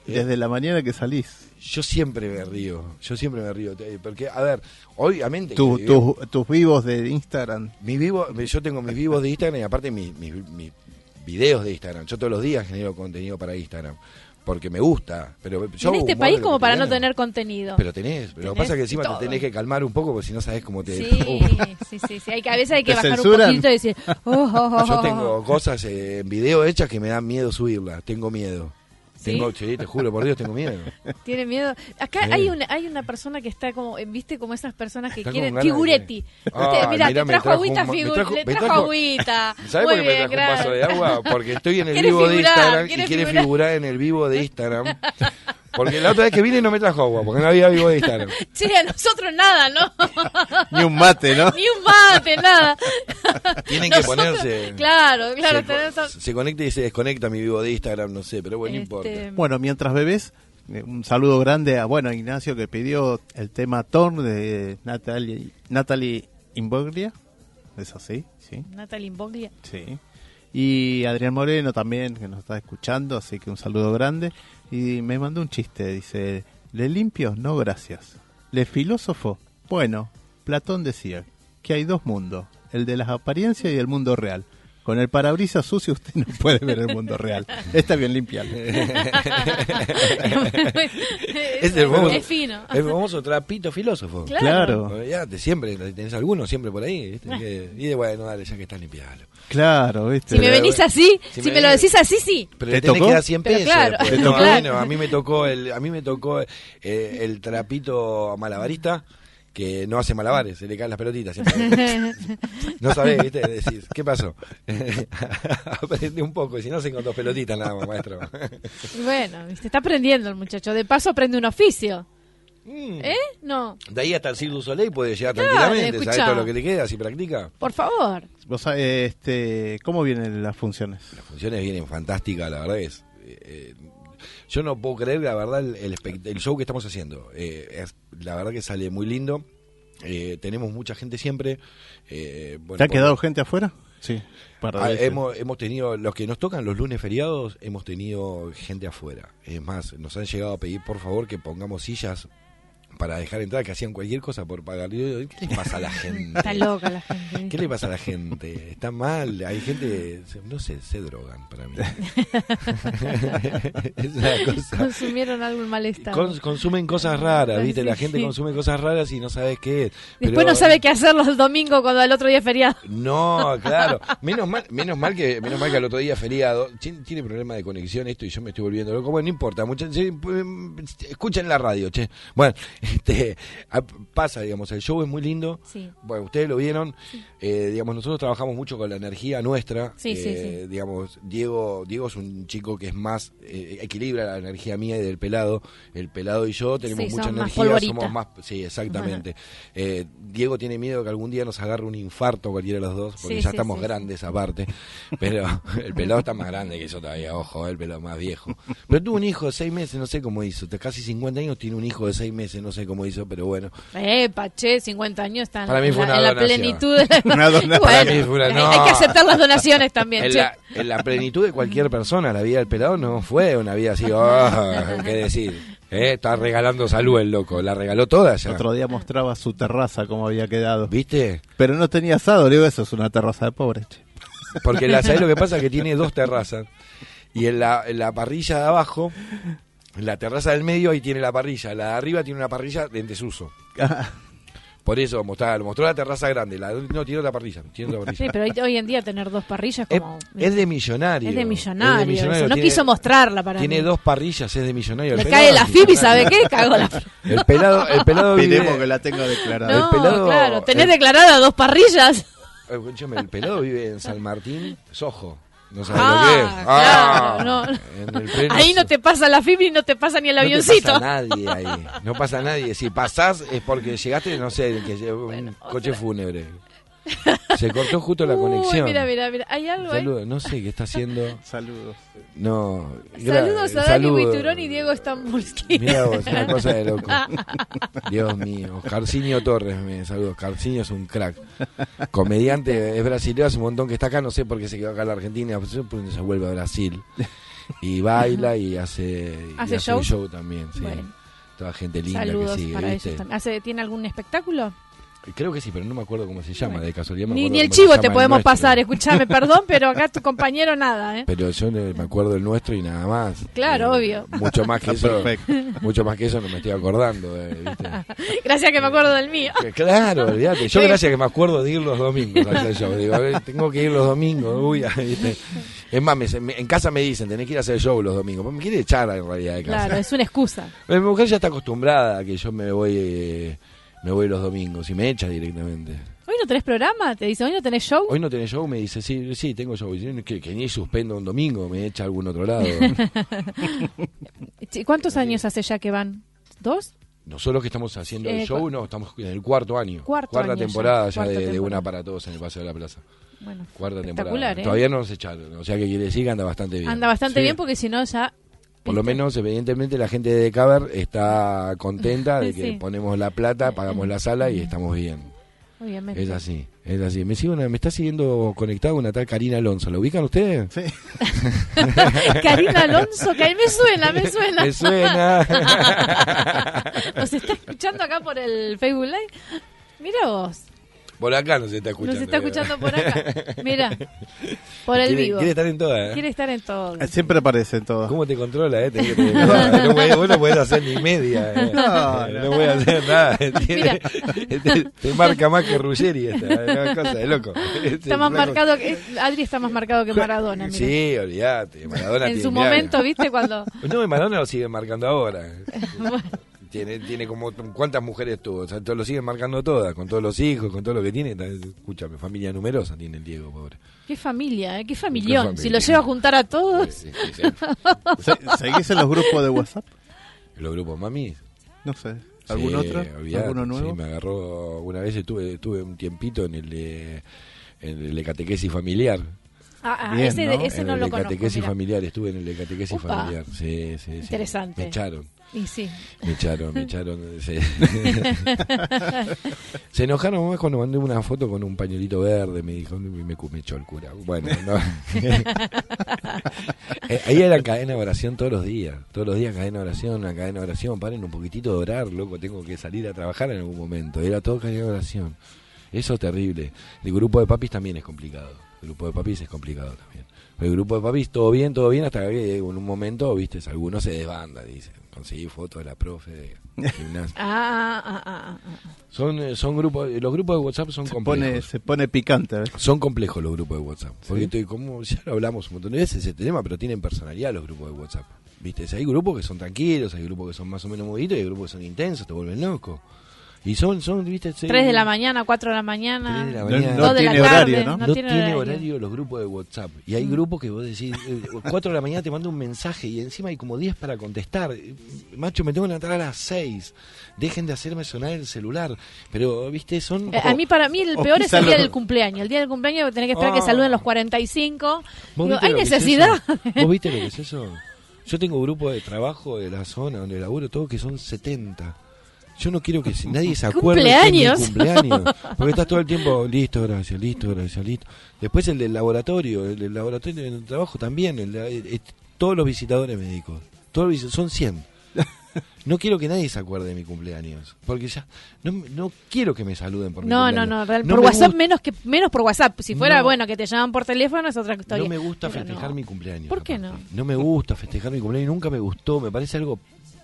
desde la mañana que salís. Yo siempre me río, yo siempre me río, porque, a ver, obviamente... Tu- que- tus- tus vivos de Instagram. Mi vivo, yo tengo mis vivos de Instagram y aparte mis, mis, mis videos de Instagram. Yo todos los días genero contenido para Instagram, porque me gusta. Pero yo en este país como para no tener contenido. Pero tenés, pero lo que pasa es que encima todo. te tenés que calmar un poco porque si no sabes cómo te... Sí, sí, sí, sí. Hay que, a veces hay que ¿Te bajar censuran? un poquito y decir, oh, oh, oh, Yo oh, tengo cosas eh, en video hechas que me dan miedo subirlas, tengo miedo. Tengo, sí, te juro por Dios, tengo miedo. Tiene miedo. Acá Sí. hay una hay una persona que está como, eh, viste, como esas personas que Está quieren de- figuretti. Ah, Mira, mirá, te trajo agüita, un ma- me figu- trajo- le trajo trajo- agüita. ¿Sabes por qué me trajo un vaso de agua? Porque estoy en el vivo de Instagram y quiere figurar. figurar en el vivo de Instagram. Porque la otra vez que vine no me trajo agua, porque no había vivo de Instagram. Che, a nosotros nada, ¿no? Ni un mate, ¿no? Ni un mate, nada. Tienen que ponerse. Claro, claro. se, tenés- se conecta y se desconecta mi vivo de Instagram, no sé, pero bueno, no importa. Bueno, mientras bebés, eh, un saludo grande a, bueno, Ignacio que pidió el tema Torn de Natalie, Natalie Imboglia. ¿Es así? Sí. Natalie Imboglia. Sí. Y Adrián Moreno también, que nos está escuchando, así que un saludo grande. Y me mandó un chiste, dice, ¿le limpio? No, gracias. ¿Le filósofo? Bueno, Platón decía que hay dos mundos, el de las apariencias y el mundo real. Con el parabrisas sucio usted no puede ver el mundo real. Está bien limpiado. Es el famoso, Es fino. el famoso trapito filósofo. Claro. Claro, Olvídate, siempre, tenés alguno siempre por ahí. ¿viste? Que- y de bueno, dale, ya que estás limpialo. claro, ¿viste? Si me venís así, Si si me me lo decís así, sí. Pero ¿Te tocó? que dar 100 Pero pesos. claro. después. ¿Te No, tocó? bueno, a mí me tocó el, a mí me tocó eh, el trapito malabarista que no hace malabares, se le caen las pelotitas siempre. No sabés, ¿viste? Decís, ¿qué pasó? Aprende un poco, y si no, se con dos pelotitas nada más, maestro. Bueno, se está aprendiendo el muchacho. De paso aprende un oficio. Mm. ¿Eh? No. De ahí hasta el Cirque du Soleil puede llegar Claro, tranquilamente, ¿sabes todo lo que le queda si practica? Por favor. Vos sabés, este, ¿Cómo vienen las funciones? Las funciones vienen fantásticas, la verdad es. eh, eh, yo no puedo creer, la verdad, el, el show que estamos haciendo. Eh, es- la verdad que sale muy lindo. Eh, tenemos mucha gente siempre. Eh, bueno, ¿Te ha quedado gente afuera? Sí. Para Ah, hemos, hemos tenido, los que nos tocan los lunes feriados, hemos tenido gente afuera. Es más, nos han llegado a pedir por favor que pongamos sillas para dejar entrar, que hacían cualquier cosa por pagar. ¿Qué le pasa a la gente? Está loca la gente. ¿Qué le pasa a la gente? Está mal, hay gente, no sé, se drogan para mí. es una cosa. Consumieron algún malestar. Cons- consumen cosas raras, ¿viste? La gente sí. consume cosas raras y no sabes qué es. Después no sabe qué hacer los domingos cuando el otro día es feriado. No, claro. Menos mal, menos mal que, menos mal que al otro día feriado. Tiene, problema de conexión esto y yo me estoy volviendo loco. Bueno, no importa. Mucha, pues, escuchen la radio, che. Bueno, este, a- pasa, digamos, el show es muy lindo. Sí. Bueno, ustedes lo vieron. Eh, digamos, nosotros trabajamos mucho con la energía nuestra. Sí, sí, Eh, Digamos, Diego, Diego es un chico que es más, eh, equilibra la energía mía y del pelado. El pelado y yo tenemos mucha más energía, polvorita. somos más, sí, exactamente. Eh, Diego tiene miedo que algún día nos agarre un infarto cualquiera de los dos, porque ya estamos grandes aparte. Pero el pelado está más grande que yo todavía, ojo, el pelado más viejo. Pero tuvo un hijo de seis meses, no sé cómo hizo. Casi 50 años tiene un hijo de seis meses, no sé cómo hizo, pero bueno. Eh, Pache, 50 años están Para mí en, fue la, una en la plenitud. De la... Una donación. Para Bueno, mí fue una- hay- no. Hay que aceptar las donaciones también, En che. la, en la plenitud de cualquier persona, la vida del pelado no fue una vida así, oh, qué decir. Eh, está regalando salud el loco, la regaló toda ya. Otro día mostraba su terraza, cómo había quedado. ¿Viste? Pero no tenía asado, le digo, eso es una terraza de pobre. che. Porque la, ¿sabés lo que pasa? Que tiene dos terrazas. Y en la, en la parrilla de abajo, en la terraza del medio, ahí tiene la parrilla. La de arriba tiene una parrilla en desuso. Por eso mostró, mostró la terraza grande. La, no, tiró la parrilla. Tiró la parrilla. Sí, pero hoy, hoy en día tener dos parrillas Es, como... es de millonario. Es de millonario, millonario, eso. No tiene- quiso mostrarla para Tiene mí. dos parrillas, es de millonario. Le cae la FIP y ¿sabe qué? Cagó la... El pelado, el pelado vive... que la tenga declarada. No, pelado- claro, tenés el- declaradas dos parrillas. Eh, el pelado vive en San Martín, Sojo. ¿No sabes Ah, lo que es? claro, no. Ahí no te pasa la FIP y no te pasa ni el No avioncito. pasa nadie ahí. No pasa nadie. Si pasás es porque llegaste, no sé, que lleva un coche fúnebre. Se cortó justo la Uy, conexión. mira, mira, mira. Hay algo. Saludos. No sé qué está haciendo. Saludos. No. Saludos a Dani. Buiturón y Diego Stambulski. Mira vos, una cosa de loco. Dios mío. Carcinio Torres, me saludos. Carcinio es un crack. Comediante, es brasileño, hace un montón que está acá, no sé por qué se quedó acá en la Argentina, pues, porque se vuelve a Brasil. Y baila y hace, y ¿Hace hace shows? show también, sí. Bueno. Toda gente linda Saludos que sigue, para ¿viste? ellos también. ¿Hace- ¿Tiene algún espectáculo? Creo que sí, pero no me acuerdo cómo se llama, de casualidad. me Ni, acuerdo ni el chivo te podemos pasar. Escuchame, perdón, pero acá tu compañero nada, ¿eh? Pero yo me acuerdo del nuestro y nada más. Claro, obvio. Mucho más que eso. perfecto. Mucho más que eso no me estoy acordando, eh, ¿viste? Gracias que me acuerdo del mío. Claro, olvídate. Yo gracias que me acuerdo de ir los domingos. Digo, eh, tengo que ir los domingos. Uy, ¿viste? Es más, me- me- en casa me dicen, tenés que ir a hacer show los domingos. Pues me quiere echar en realidad de casa. Claro, es una excusa. Mi mujer ya está acostumbrada a que yo me voy eh, me voy los domingos y me echa directamente. ¿Hoy no tenés programa? Te dice, ¿hoy no tenés show? Hoy no tenés show, me dice, sí, sí, tengo show. Y yo, que, que ni suspendo un domingo, me echa a algún otro lado. Sí, ¿Cuántos años hace ya que van? ¿Dos? Nosotros que estamos haciendo el Eh, show, no, estamos en el cuarto año. Cuarto cuarta año temporada ya, de, de temporada. una para todos en el Paseo de la Plaza. Bueno, Cuarta temporada. ¿eh? Todavía no nos echaron, o sea que quiere decir que anda bastante bien. Anda bastante Sí. bien porque si no ya... Por lo menos, evidentemente, la gente de Caber está contenta de que Sí. ponemos la plata, pagamos la sala y estamos bien. Obviamente. Es así, es así. Me, sigue una- me está siguiendo conectado una tal Karina Alonso. ¿La ubican ustedes? Sí. Karina Alonso, que a mí me suena, me suena. Me suena. Nos está escuchando acá por el Facebook Live. Mira vos, Por acá nos está escuchando. nos está escuchando por acá. Mira, por el quiere, vivo. quiere estar en todas. ¿eh? Quiere estar en todo. Siempre aparecen todos. ¿Cómo te controla, eh? Te- no, vos no podés hacer ni media. eh. No, no, no. voy a hacer nada. Mira. Tiene- te, te marca más que Ruggeri esta. Es una cosa de loco. Está más marcado que... Adri está más marcado que Maradona, mira. Sí, olvídate. Maradona en tiene- su momento, ¿viste? Cuando... No, Maradona lo sigue marcando ahora. Tiene, tiene como cuántas mujeres tuvo, o sea, todo- lo siguen marcando todas, con todos los hijos, con todo lo que tiene. Escúchame, familia numerosa tiene el Diego, pobre. Qué familia, ¿eh? Qué familión. familia. Si lo lleva a juntar a todos... Sí, sí, sí. Se- ¿Seguís en los grupos de WhatsApp? Los grupos mami. No sé. ¿Algún Sí, otro? ¿Alguno nuevo? Sí, me agarró una vez, estuve, estuve un tiempito en el de, en el de catequesis familiar. Ah, ah, Bien, ese, ¿no? ese en no el lo de catequesis familiar, estuve en el de catequesis familiar. Sí, sí, sí. Interesante. Me echaron. Y sí. Me echaron, me echaron. Se, Se enojaron más cuando mandé una foto con un pañuelito verde. Me dijo, me, cu- me echó el cura. Bueno, no. Eh, Ahí era cadena de oración todos los días. Todos los días cadena de oración, una cadena de oración. Paren un poquitito de orar, loco. Tengo que salir a trabajar en algún momento. Era todo cadena de oración. Eso es terrible. El grupo de papis también es complicado. El grupo de papis es complicado también. El grupo de papis, todo bien, todo bien, hasta que en un momento, viste, algunos se desbanda, dicen. Conseguí fotos de la profe de gimnasia. Ah, ah, ah, ah, ah. Son, eh, son grupos, los grupos de WhatsApp son Se complejos. pone, se pone picante. ¿eh? Son complejos los grupos de WhatsApp. Porque estoy como ya lo hablamos un montón de veces ese tema, pero tienen personalidad los grupos de WhatsApp. ¿Viste? Si hay grupos que son tranquilos, hay grupos que son más o menos movidos y hay grupos que son intensos, te vuelven loco. Y son, son, ¿viste? Se- Tres de la mañana, cuatro de la mañana. Tres de la No- mañana. no dos de la tiene tarde, horario, ¿no? No, No tiene, tiene horario. horario. los grupos de WhatsApp. Y hay grupos que vos decís, eh, 4 de la mañana te mando un mensaje y encima hay como 10 para contestar. Macho, me tengo que levantar a las 6. Dejen de hacerme sonar el celular. Pero, viste, son... Eh, A mí, para mí, el peor es el día lo- del cumpleaños. El día del cumpleaños tenés que esperar que Ah. saluden los 45. ¿Vos Digo, ¿hay es necesidad? eso? ¿Vos viste lo que es eso? Yo tengo grupos de trabajo de la zona donde laburo, todo que son 70. Yo no quiero que nadie se acuerde que es mi ¿Cumpleaños? cumpleaños. Porque estás todo el tiempo, listo, gracias, listo, gracias, listo. Después el del laboratorio, el del laboratorio del trabajo también, el de- eh, todos los visitadores médicos. Todos son 100. No quiero que nadie se acuerde de mi cumpleaños. Porque ya, no, no quiero que me saluden por mi No, no, cumpleaños. no. real- No por WhatsApp menos que menos por WhatsApp. Si fuera No. bueno que te llaman por teléfono es otra historia. No me gusta Pero festejar no. mi cumpleaños. ¿Por qué no? No me gusta festejar mi cumpleaños, nunca me gustó, me parece algo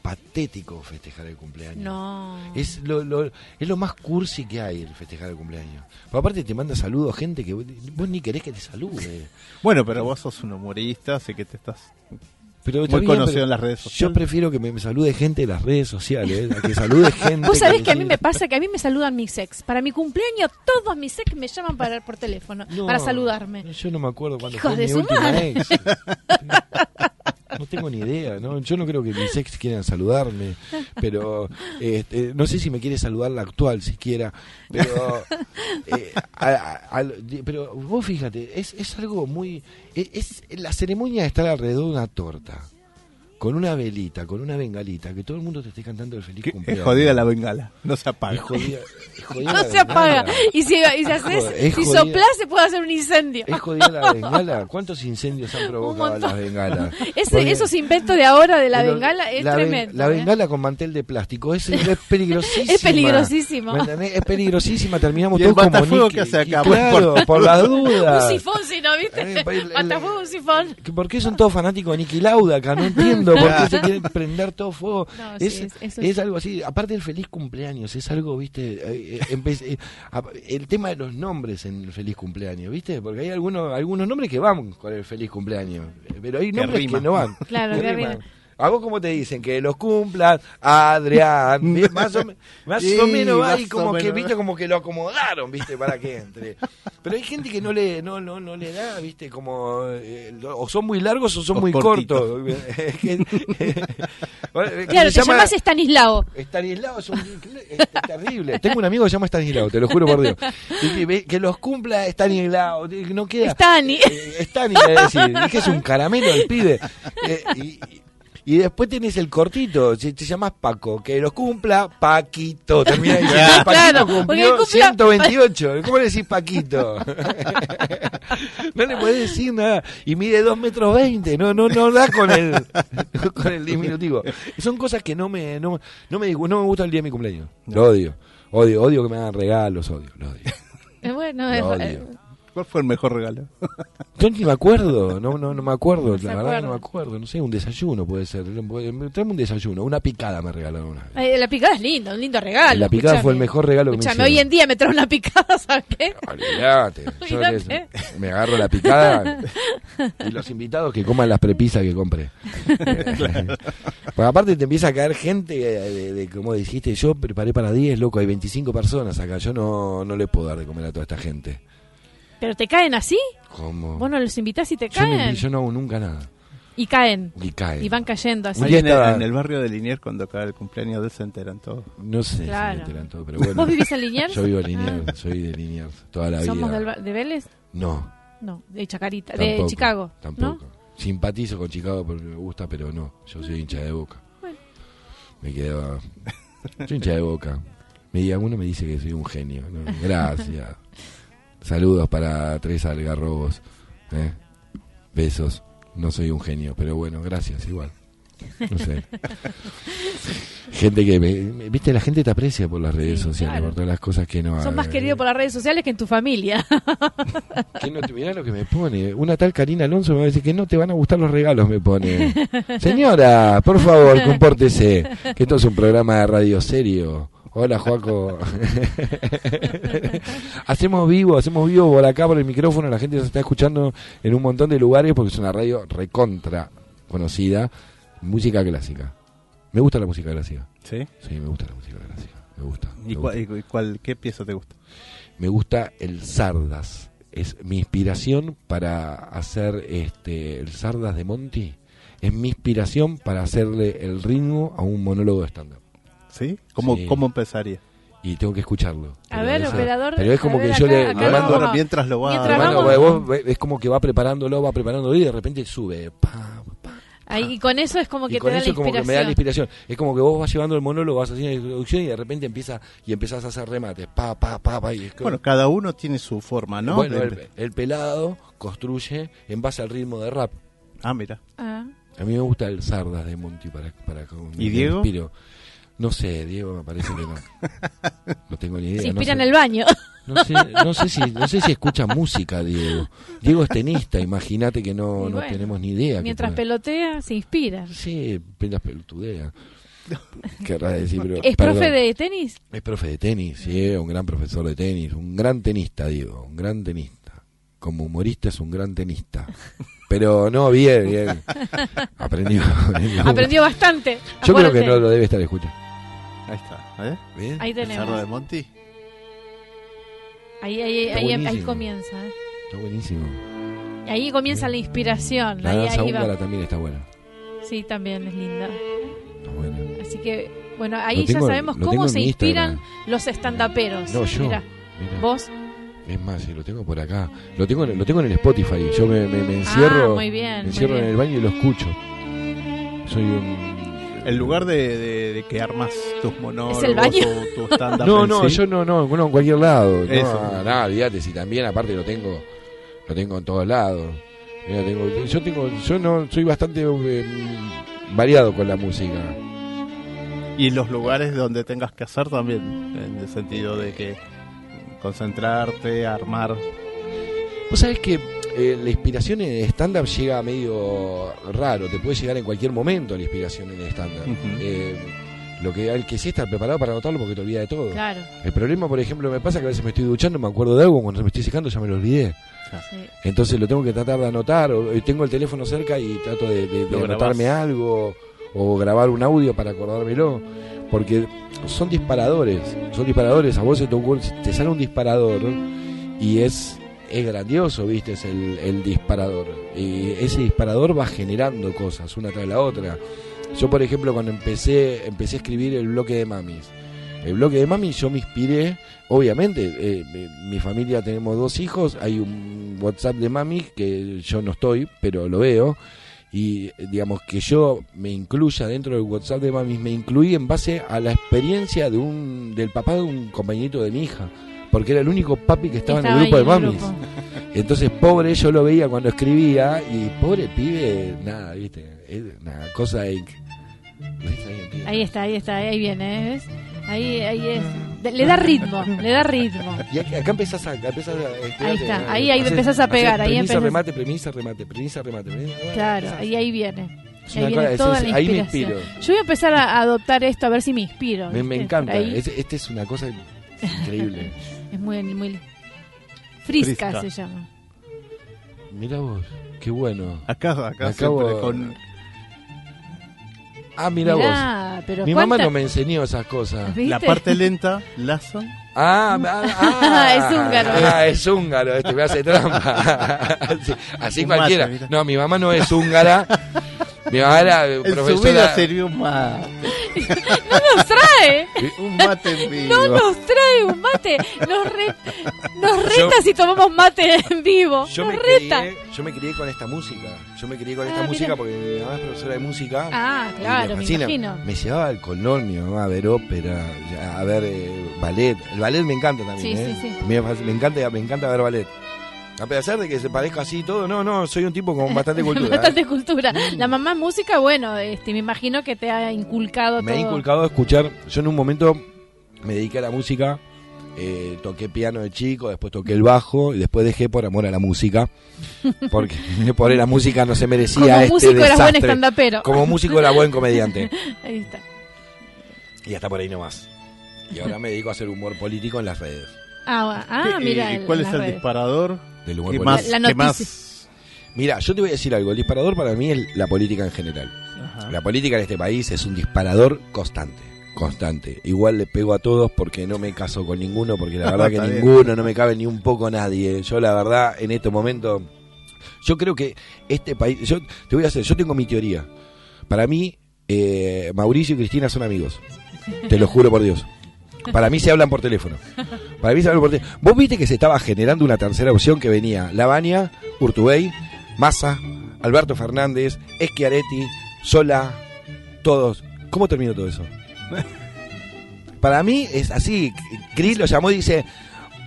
patético festejar el cumpleaños. No. Es lo, lo- es lo más cursi que hay el festejar el cumpleaños. Pero aparte te manda saludos gente que vos, vos ni querés que te salude. Bueno, pero vos sos un humorista, así que te estás Pero muy bien, conocido pero en las redes Yo sociales. prefiero que me, me salude gente de las redes sociales, a que salude gente. Vos sabés que a mí me pasa que a mí me saludan mis ex. Para mi cumpleaños, todos mis ex me llaman para, por teléfono No, para saludarme. Yo no me acuerdo cuándo Hijos fue de mi última ex. No tengo ni idea, ¿no? Yo no creo que mis ex quieran saludarme, pero este, no sé si me quiere saludar la actual siquiera, pero eh, a- a- al- pero vos fíjate, es, es algo muy es, es- la ceremonia de estar alrededor de una torta con una velita, con una bengalita, que todo el mundo te esté cantando el feliz Que cumpleaños. es jodida la bengala, no se apaga. Es jodida, es jodida No la se apaga. Y si, y si haces, si soplás, se puede hacer un incendio. ¿Es jodida la bengala? ¿Cuántos incendios han provocado las bengalas? Ese, esos inventos de ahora de la pero bengala es la ben- tremendo. La ¿eh? bengala con mantel de plástico es, es peligrosísima. Es peligrosísimo. ¿Me entendés? Es peligrosísima. Terminamos ¿Y el todos como Nicky. qué hace acá? Claro, por las dudas. Un sifón, si no, ¿viste? Eh, el- el- Matafuego, un sifón. Que ¿Por qué son todos fanáticos de Nicky Lauda acá? No entiendo por qué se quieren prender todo fuego. No, sí, es, es- eso es es- algo así. Aparte del feliz cumpleaños, es algo, viste, eh, eh, empe- eh, a- el tema de los nombres en el feliz cumpleaños, viste, porque hay algunos algunos nombres que van con el feliz cumpleaños, pero hay nombres que no van. Claro, Que. ¿A vos cómo te dicen? Que los cumplas, Adrián. Más o, me- más Sí, o menos va y como que, viste, como que lo acomodaron, viste, para que entre. Pero hay gente que no le, no, no, no le da, viste, como, eh, o son muy largos o son O muy cortitos. cortos. Que Claro, se te llama- llamás Estanislao. Estanislao es, un, es terrible. Tengo un amigo que se llama Estanislao, te lo juro por Dios. Y que, los cumpla Estanislao, que no queda. Stani. Eh, Stani, es decir, es que es un caramelo el pibe. Eh, y, y después tenés el cortito, si te llamas Paco, que los cumpla Paquito. Termina diciendo, Paquito Claro, cumplió cumpla- 128. ¿Cómo le decís Paquito? no le podés decir nada. Y mide 2 metros 20. No, no, no da con el, con el diminutivo. Son cosas que no me, no, no me, no me gusta el día de mi cumpleaños. Lo odio. Odio, odio que me hagan regalos, odio, lo odio. Bueno, Lo es- odio. ¿Cuál fue el mejor regalo? Yo ni me acuerdo, no, no, no me acuerdo, la verdad no me acuerdo, no sé, un desayuno puede ser, tráeme un desayuno, una picada me regalaron una vez. eh, la picada es lindo, un lindo regalo. La picada fue el escuchame. mejor regalo que me Escuchame, hicieron. hoy en día me trae una picada, ¿sabes qué? Olvídate, yo me agarro la picada y los invitados que coman las prepisas que compré. Porque aparte te empieza a caer gente de, de- de- como dijiste, yo preparé para 10, loco, hay 25 personas acá, yo no, no le puedo dar de comer a toda esta gente. ¿Pero te caen así? ¿Cómo? Vos no los invitás y te yo, no, caen. yo no hago nunca nada. Y caen. Y caen. Y van cayendo así. Ahí en, el, estaba- en el barrio de Liniers, cuando acaba el cumpleaños de él, se enteran todos. No sé Claro. si me enteran todo, pero bueno. ¿Vos vivís en Liniers? Yo vivo en Liniers, soy de Liniers toda la ¿Somos vida. ba- de Vélez? No, No, de Chacarita, tampoco, de Chicago. Tampoco. Simpatizo con Chicago porque me gusta, pero no. Yo soy hincha de boca. Bueno. Me quedo. Soy hincha de boca. Me diga, uno me dice que soy un genio. ¿no? Gracias. Saludos para tres algarrobos. ¿eh? Besos. No soy un genio, pero bueno, gracias igual. No sé. Gente que me, viste la gente te aprecia por las redes Sí, sociales claro. por todas las cosas que no Son más queridos por las redes sociales que en tu familia. Que no mirá lo que me pone. Una tal Karina Alonso me va a decir que no te van a gustar los regalos, me pone. Señora, por favor, compórtese. Que esto es un programa de radio serio. Hola, Joaco. hacemos vivo, hacemos vivo por acá por el micrófono. La gente se está escuchando en un montón de lugares porque es una radio recontra conocida. Música clásica. Me gusta la música clásica. ¿Sí? Sí, me gusta la música clásica. Me gusta. ¿Y, cuál, gusta. y cuál- qué pieza te gusta? me gusta el Sardas. Es mi inspiración para hacer este el Sardas de Monty. Es mi inspiración para hacerle el ritmo a un monólogo de stand-up. ¿Sí? ¿Cómo, Sí. ¿Cómo empezaría? Y tengo que escucharlo. A ver, operador. Pero es como que ver, yo acá- le, mando. ahora, mientras lo va... Mientras mando- vamos- vos- es como que va preparándolo, va preparándolo y de repente sube. pa, pa, Ahí, y con eso es como que y con te da eso la como que me da la inspiración. Es como que vos vas llevando el monólogo, vas haciendo la introducción y de repente empieza y empezás a hacer remates. Pa, pa, pa, pa, y es como- Bueno, cada uno tiene su forma, ¿no? Bueno, el, el pelado construye en base al ritmo de rap. Ah, mira. Ah. A mí me gusta el Sardas de Monty para, para con- ¿Y Diego? inspiro. No sé, Diego me parece que no. No tengo ni idea. Se no inspira sé. en el baño. No sé, no sé si no sé si escucha música Diego. Diego es tenista, imagínate que no, no tenemos ni idea. Mientras pelotea, se inspira. Sí, pelas pelotudea. Querrás decir, pero, ¿Es perdón. profe de tenis? Es profe de tenis, sí, un gran profesor de tenis, un gran tenista, digo, un gran tenista. Como humorista es un gran tenista. Pero no, bien, bien. Aprendió. aprendió. Bastante. Yo creo que no lo debe estar escuchando. Ahí está. ¿eh? ¿Bien? Ahí Cerro de tenemos. Monti. Ahí, ahí, ahí, comienza. ¿eh? Está buenísimo. Ahí comienza la inspiración. La ahí, danza ahí va. también está buena. Sí, también es linda. Está buena. Así que, bueno, ahí Lo tengo- ya sabemos cómo se inspiran Instagram. los estandaperos. No, yo. Mira, Mira. vos. Es más, sí, lo tengo por acá. Lo tengo, en- lo tengo en el Spotify. Yo me, me- me encierro, Ah, muy bien, me muy encierro en el baño y lo escucho. Soy un... El lugar de, de- de que armas tus monólogos, ¿Es el baño? tu, tu stand-up No, no, sí. yo no, no, no, en cualquier lado. Eso. No, nada, olvídate, si también aparte lo tengo, lo tengo en todos lados. Mira, tengo, yo tengo, yo no, soy bastante eh, variado con la música. Y los lugares donde tengas que hacer también, en el sentido de que concentrarte, armar. Vos sabés que eh, la inspiración en el stand-up llega medio raro, te puede llegar en cualquier momento la inspiración en el stand-up. Eh, lo que hay que sí estar preparado para anotarlo porque te olvidas de todo. Claro. El problema, por ejemplo, me pasa que a veces me estoy duchando, me acuerdo de algo, cuando me estoy secando ya me lo olvidé. Sí. Entonces lo tengo que tratar de anotar, o tengo el teléfono cerca y trato de, de- de Lo grabás. anotarme algo, o grabar un audio para acordármelo, porque son disparadores, son disparadores, a vos se te, ocurre- te sale un disparador y es, es grandioso, viste, es el, el disparador. Y ese disparador va generando cosas una tras la otra. Yo, por ejemplo, cuando empecé, empecé a escribir el bloque de mamis, el bloque de mamis yo me inspiré, obviamente, eh, mi familia tenemos dos hijos, hay un WhatsApp de mami que yo no estoy, pero lo veo, y digamos que yo me incluya dentro del WhatsApp de mamis, me incluí en base a la experiencia de un del papá de un compañerito de mi hija, porque era el único papi que estaba, Estaba en el grupo de mamis. Entonces, pobre, yo lo veía cuando escribía y pobre pibe, nada, viste, es una cosa... ¿Ves? Ahí está, ahí está, ahí viene, ¿eh? ¿ves? Ahí, ahí es. De- Le da ritmo, le da ritmo. Y acá, empezás a... Empezás a espérate, Ahí está, ahí- ahí haces- empezás a pegar, haces ahí premisa, empezás- remate, premisa, remate, premisa, remate. premisa, remate, Claro, empezás. ahí, ahí viene. Ahí viene cosa- toda es- la ahí me inspiro. Yo voy a empezar a adoptar esto a ver si me inspiro. Me, me encanta. Por ahí Es- Este es una cosa increíble. es muy, muy. Frisca, Frisca. se llama. Mira vos, qué bueno. Acá, acá Acabo- siempre con... Ah, mira vos. Pero Mi mamá no me enseñó esas cosas. ¿Viste? La parte lenta, lazo. Ah, ah, ah, Es húngaro. Ah, es húngaro, este me hace trampa. Sí, Así Un cualquiera. mate, no, mi mamá no es húngara. Mi mamá era En su vida profesora. sería un mate. ¡No nos trae! Un mate en vivo. ¡No nos trae un mate! Nos, re- nos reta Yo- si tomamos mate en vivo. Yo nos me, reta. crié, yo me crié con esta música. Yo me crié con Ah, esta mira. música porque mi mamá es profesora de música. Ah, claro, me fascina. imagino. Me llevaba al Colón, mi mamá, a ver ópera, a ver eh, ballet. El ballet me encanta también. Sí, ¿eh? sí, sí. Me, me encanta, me encanta ver ballet. A pesar de que se parezca así y todo, no, no, soy un tipo con bastante cultura. ¿eh? Bastante cultura. La mamá música, bueno, este, me imagino que te ha inculcado Me todo. ha inculcado escuchar. Yo en un momento me dediqué a la música. eh, toqué piano de chico, después toqué el bajo y después dejé por amor a la música. Porque por la música no se merecía Como este músico eras buen desastre. estandapero. Como músico era buen comediante. Ahí está. Y hasta por ahí nomás. Y ahora me dedico a hacer humor político en las redes. Ah, ah, ¿Qué- mira. y en ¿Cuál es el redes. disparador? Del humor ¿Qué más? La- la qué noticia. más? Mira, yo te voy a decir algo. El disparador para mí es la política en general. Ajá. La política en este país es un disparador constante. Constante. Igual le pego a todos porque no me caso con ninguno, porque la verdad que bien. ninguno, no me cabe ni un poco nadie. Yo la verdad, en este momento, yo creo que este país, yo te voy a hacer, yo tengo mi teoría. Para mí, eh, Mauricio y Cristina son amigos. Te lo juro por Dios. Para mí se hablan por teléfono. Para mí se hablan por teléfono. Vos viste que se estaba generando una tercera opción que venía Lavania, Urtubey, Massa, Alberto Fernández, Schiaretti, Sola, todos. ¿Cómo terminó todo eso? Para mí es así. Chris lo llamó y dice,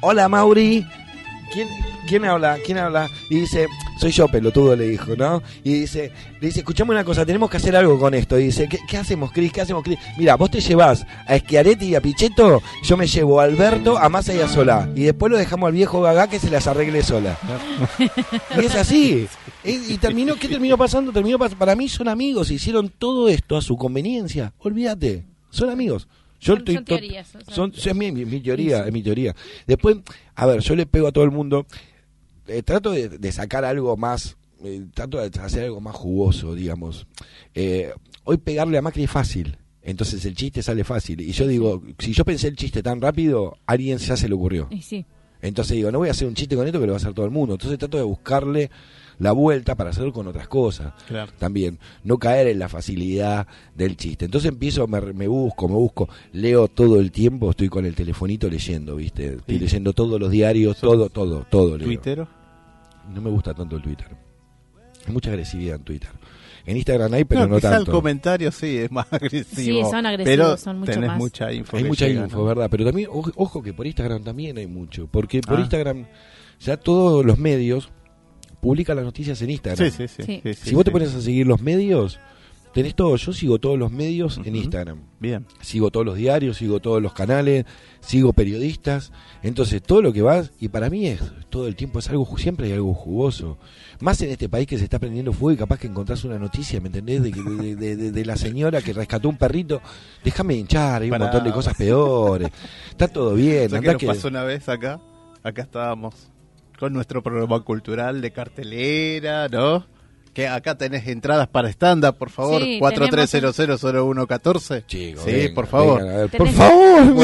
hola Mauri. ¿Quién, quién habla? ¿Quién habla? Y dice, soy yo, pelotudo, le dijo, ¿no? Y dice, le dice, escuchame una cosa, tenemos que hacer algo con esto. Y dice, ¿qué, qué hacemos, Cris? ¿Qué hacemos, Cris? Mira, vos te llevas a Schiaretti y a Pichetto, yo me llevo a Alberto, a Massa y a Solá. Y después lo dejamos al viejo Gagá que se las arregle sola. Y es así. Y, y terminó, ¿qué terminó pasando? Terminó pas- para mí son amigos, hicieron todo esto a su conveniencia. Olvídate, son amigos. Yo Son- estoy son teorías, son- son- es mi, mi- mi teoría, es mi teoría. Después, a ver, yo le pego a todo el mundo. Eh, trato de, de sacar algo más, eh, trato de hacer algo más jugoso, digamos. Eh, hoy pegarle a Macri es fácil. Entonces el chiste sale fácil. Y yo digo, si yo pensé el chiste tan rápido, a alguien ya se le ocurrió. Y sí. Entonces digo, no voy a hacer un chiste con esto que lo va a hacer todo el mundo. Entonces trato de buscarle la vuelta para hacerlo con otras cosas. Claro. También, no caer en la facilidad del chiste. Entonces empiezo, me, me busco, me busco, leo todo el tiempo, estoy con el telefonito leyendo, ¿viste? Estoy Sí. leyendo todos los diarios, todo, todo, todo. leo. ¿Tuitero? No me gusta tanto el Twitter. Hay mucha agresividad en Twitter. En Instagram hay, pero no, no, quizá tanto. el comentario sí es más agresivo. Sí, son agresivos, pero son mucho tenés más. mucha info. Hay mucha llega, info, ¿no? ¿verdad? Pero también, ojo, que por Instagram también hay mucho. Porque por Ah. Instagram, ya todos los medios publican las noticias en Instagram. Sí, sí, sí. Sí. sí, sí, si vos te pones a seguir los medios, tenés todo. Yo sigo todos los medios en. Instagram. Bien. Sigo todos los diarios, sigo todos los canales, sigo periodistas. Entonces, todo lo que vas, y para mí es todo el tiempo, es algo, siempre hay algo jugoso. Más en este país que se está prendiendo fuego y capaz que encontrás una noticia, ¿me entendés? De, de, de- la señora que rescató un perrito. Déjame hinchar, hay un montón de cosas peores. Está todo bien. ¿Sabés andá qué nos que- pasó una vez acá? Acá estábamos con nuestro programa cultural de cartelera, ¿no? Que acá tenés entradas para stand-up, por favor. Sí, 43000114. Chicos, Sí, por favor. ver, por favor.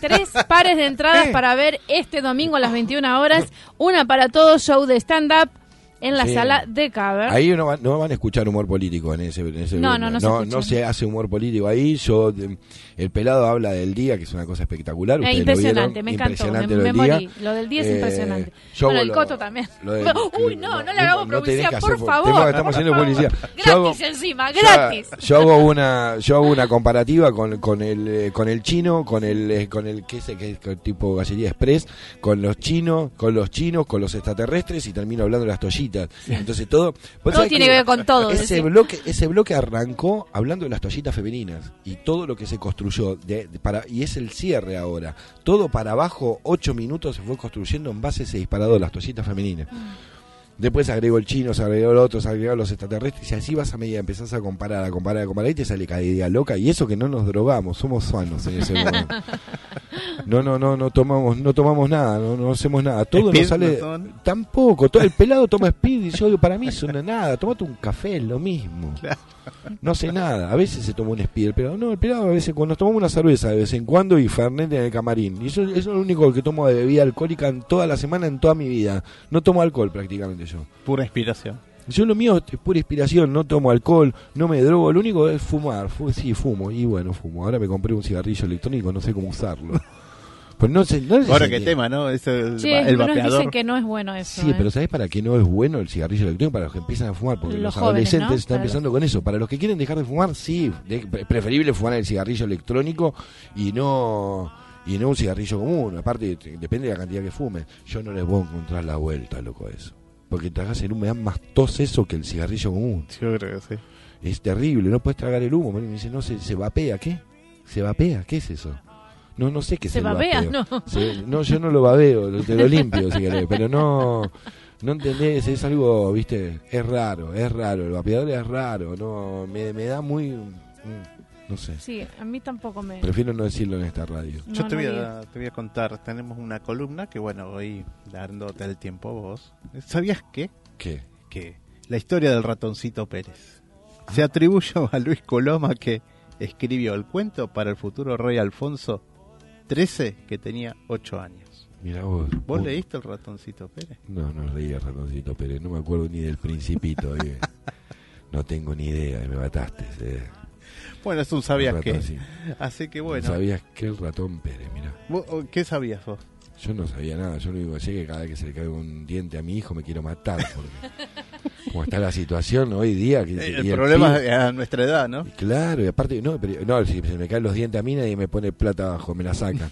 Tres pares de entradas Eh. para ver este domingo a las 21 horas. Una para todo show de stand-up en la Sí. sala de Caber. Ahí no van, no van a escuchar humor político en ese, en ese No, no, no se no, se hace humor político ahí. Yo el pelado habla del día, que es una cosa espectacular. Eh, impresionante, me encantó. impresionante Me, lo me del día. morí. Lo del día es Eh, impresionante. yo Bueno, el lo- coto también. del- Uy, no, no, le hagamos publicidad, por hacer- favor. tengo- estamos haciendo Por publicidad. Gratis hago- encima, gratis. Yo, hago una, yo hago una comparativa con, con el eh, con el chino, con el eh, con el que es que es tipo gallería express, con los chinos, con los chinos, con los extraterrestres y termino hablando de las toallitas. Entonces todo sabés tiene que ver con todo, Ese bloque ese bloque arrancó hablando de las toallitas femeninas y todo lo que se construyó de, de- para y es el cierre ahora. Todo para abajo, ocho minutos se fue construyendo en base a ese disparador, las toallitas femeninas. Después agregó el chino, se agregó el otro, se agregó los extraterrestres y así vas a medida, empezás a comparar, a comparar, a comparar y te sale cada idea loca y eso que no nos drogamos, somos sanos en ese momento. No, no, no, no tomamos, no tomamos nada, no, no hacemos nada, todo ¿Speed nos sale no tampoco, todo el pelado toma speed y yo digo, para mí eso no es nada, tomate un café, es lo mismo. No sé nada, a veces se toma un speed, el pelado, no, el pelado a veces cuando nos tomamos una cerveza de vez en cuando y Fernet en el camarín. Y eso, eso es lo único que tomo de bebida alcohólica en toda la semana, en toda mi vida. No tomo alcohol prácticamente yo. Pura inspiración. Yo lo mío es pura inspiración, no tomo alcohol, no me drogo, lo único es fumar. Fu- sí, fumo, y bueno, fumo. Ahora me compré un cigarrillo electrónico, no sé cómo usarlo. Pues no sé, no sé Ahora qué tema, ¿no? Es el, Sí, el dicen que no es bueno eso. Sí, ¿eh? pero ¿sabes para qué no es bueno el cigarrillo electrónico? Para los que empiezan a fumar, porque Los los, jóvenes, adolescentes ¿no? están empezando con eso. Para los que quieren dejar de fumar, sí, pre- preferible fumar el cigarrillo electrónico y no y no un cigarrillo común. Aparte, te- depende de la cantidad que fumes. Yo no les voy a encontrar la vuelta, loco, eso. Porque tragas el humo, me dan más tos eso que el cigarrillo común. Yo creo que sí. Es terrible, no puedes tragar el humo. Me dice, no, se, se vapea, ¿qué? ¿Se vapea? ¿Qué es eso? No, no sé qué es ¿Se vapeo. No. Se- no, yo no lo babeo, lo- te lo limpio si querés, pero no, no entendés, es algo, viste, es raro, es raro, el vapeador es raro, no, me, me da muy, mm, no sé, Sí, a mí tampoco me... prefiero no decirlo en esta radio. Yo te, no voy a, te voy a contar, tenemos una columna que bueno, voy dándote el tiempo a vos. ¿Sabías qué? ¿Qué? Que la historia del ratoncito Pérez. Se atribuye a Luis Coloma que escribió el cuento para el futuro rey Alfonso XIII que tenía 8 años. Mira vos. ¿Vos vos- leíste el ratoncito Pérez? No, no leí el ratoncito Pérez, no me acuerdo ni del principito, eh. no tengo ni idea, me mataste. eh. Bueno, es un sabías El qué. Así que bueno, ¿Sabías que el ratón Pérez? Mira. ¿vos- ¿qué sabías vos? Yo no sabía nada, yo lo único que sé que cada vez que se le cae un diente a mi hijo me quiero matar. Porque como está la situación hoy día. Que, Eh, y El problema es a nuestra edad, ¿no? y Claro, y aparte, no, pero, no, si se me caen los dientes a mí nadie me pone plata abajo, me la sacan.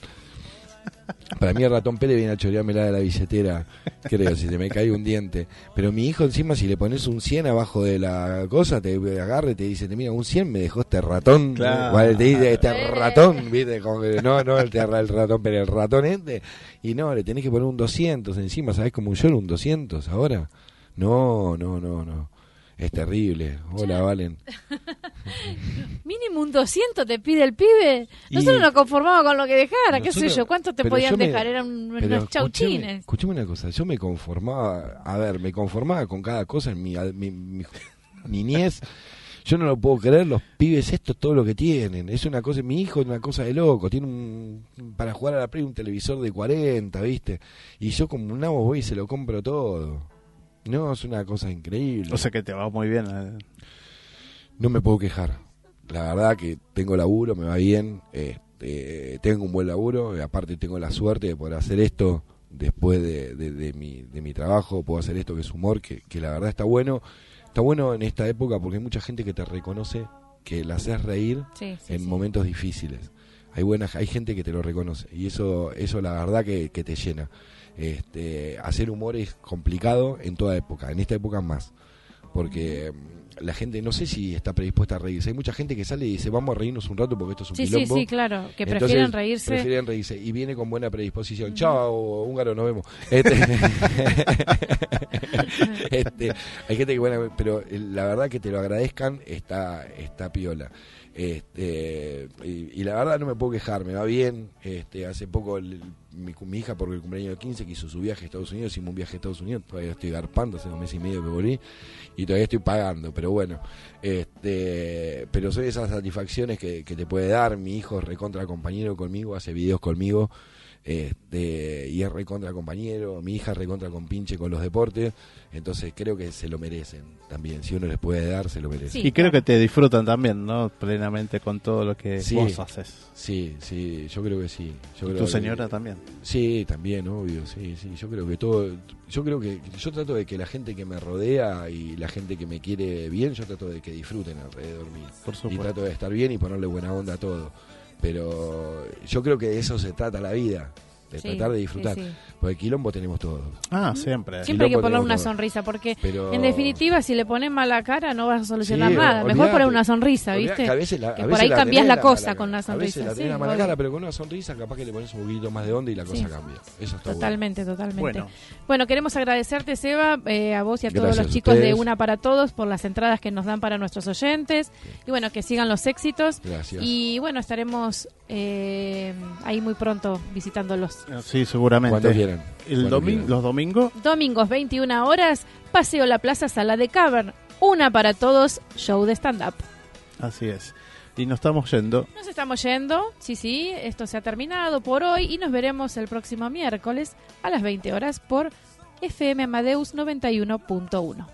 Para mí el ratón Pérez viene a choreármela de la billetera, creo, si se me cae un diente. Pero mi hijo encima, si le pones un 100 abajo de la cosa, te agarra y te dice, te mira, un 100 me dejó este ratón. Claro. Igual te dice, este ratón, ¿viste? Como que, no, no el, terra- el ratón Pérez, el ratón este. Y no, le tenés que poner un 200 encima, ¿sabés cómo yo un 200 ahora? No, no, no, no. Es terrible. Hola, Valen. Mínimo un 200 te pide el pibe. Y- Nosotros nos conformamos con lo que dejara, qué sé yo. ¿Cuánto te podían me- dejar? Eran Pero unos chauchines. Escúchame una cosa, yo me conformaba, a ver, me conformaba con cada cosa en mi, mi- mi niñez. Yo no lo puedo creer, los pibes estos todo lo que tienen. Es una cosa, mi hijo es una cosa de loco, tiene un para jugar a la Play un televisor de 40, ¿viste? Y yo como un nabo voy y se lo compro todo. No, es una cosa increíble. O sea que te va muy bien. eh. No me puedo quejar. La verdad que tengo laburo, me va bien, este, tengo un buen laburo, y aparte tengo la suerte de poder hacer esto después de, de- de mi, de mi trabajo, puedo hacer esto que es humor, que, que la verdad está bueno. Está bueno en esta época porque hay mucha gente que te reconoce que la haces reír Sí, sí, en sí. momentos difíciles. Hay buena, hay gente que te lo reconoce y eso, eso la verdad que, que te llena. Este, hacer humor es complicado en toda época, en esta época más, porque mm, la gente no sé si está predispuesta a reírse. Hay mucha gente que sale y dice vamos a reírnos un rato porque esto es un Sí, sí, quilombo. sí, claro. Que Entonces, prefieren reírse. Prefieren reírse y viene con buena predisposición. Chao, húngaro, nos vemos. Este, este, hay gente que buena, pero eh, la verdad que te lo agradezcan está está piola. Este, y, y la verdad no me puedo quejar, me va bien. Este, hace poco el- mi, hija por el cumpleaños de 15 que su viaje a Estados Unidos, hicimos un viaje a Estados Unidos, todavía estoy garpando, hace un mes y medio que volví y todavía estoy pagando, pero bueno, este, pero son esas satisfacciones que, que te puede dar. Mi hijo recontra compañero conmigo, hace videos conmigo, este, y es recontra compañero. Mi hija recontra compinche con los deportes, entonces creo que se lo merecen también. Si uno les puede dar, se lo merecen. Sí, y creo que te disfrutan también, ¿no? Plenamente con todo lo que Sí. vos haces. Sí, sí, yo creo que sí. Yo Y creo tu que- señora también. Sí, también, obvio, sí, sí. Yo creo que todo, yo creo que yo trato de que la gente que me rodea y la gente que me quiere bien, yo trato de que disfruten alrededor mío. Por Y supuesto. trato de estar bien y ponerle buena onda a todo. Pero yo creo que de eso se trata la vida, de Sí, tratar de disfrutar. sí. Porque quilombo tenemos todos. Ah, siempre. Siempre hay que poner una sonrisa, porque Pero en definitiva, si le pones mala cara, no vas a solucionar Sí, nada. Mejor poner una sonrisa, ¿viste? que a veces la- a Que veces por ahí la tenés la cosa con una A veces sonrisa. la tenés la mala cara, pero con una sonrisa capaz que le pones un poquito más de onda y la cosa Sí. cambia. Eso está Totalmente, totalmente. Bueno. Bueno, queremos agradecerte, Seba, eh, a vos y a todos Gracias los chicos de. Una para Todos por las entradas que nos dan para nuestros oyentes. Y bueno, que sigan los éxitos. Gracias. Y bueno, estaremos eh, ahí muy pronto visitándolos. Sí, seguramente. Cuando quieran. El Cuando domingo, quieran. los domingos, Domingos, 21 horas, Paseo La Plaza, Sala de Cavern. Una para Todos, show de stand-up. así es. Y nos estamos yendo. Nos estamos yendo, sí, sí, esto se ha terminado por hoy y nos veremos el próximo miércoles a las 20 horas por FM Amadeus 91.1.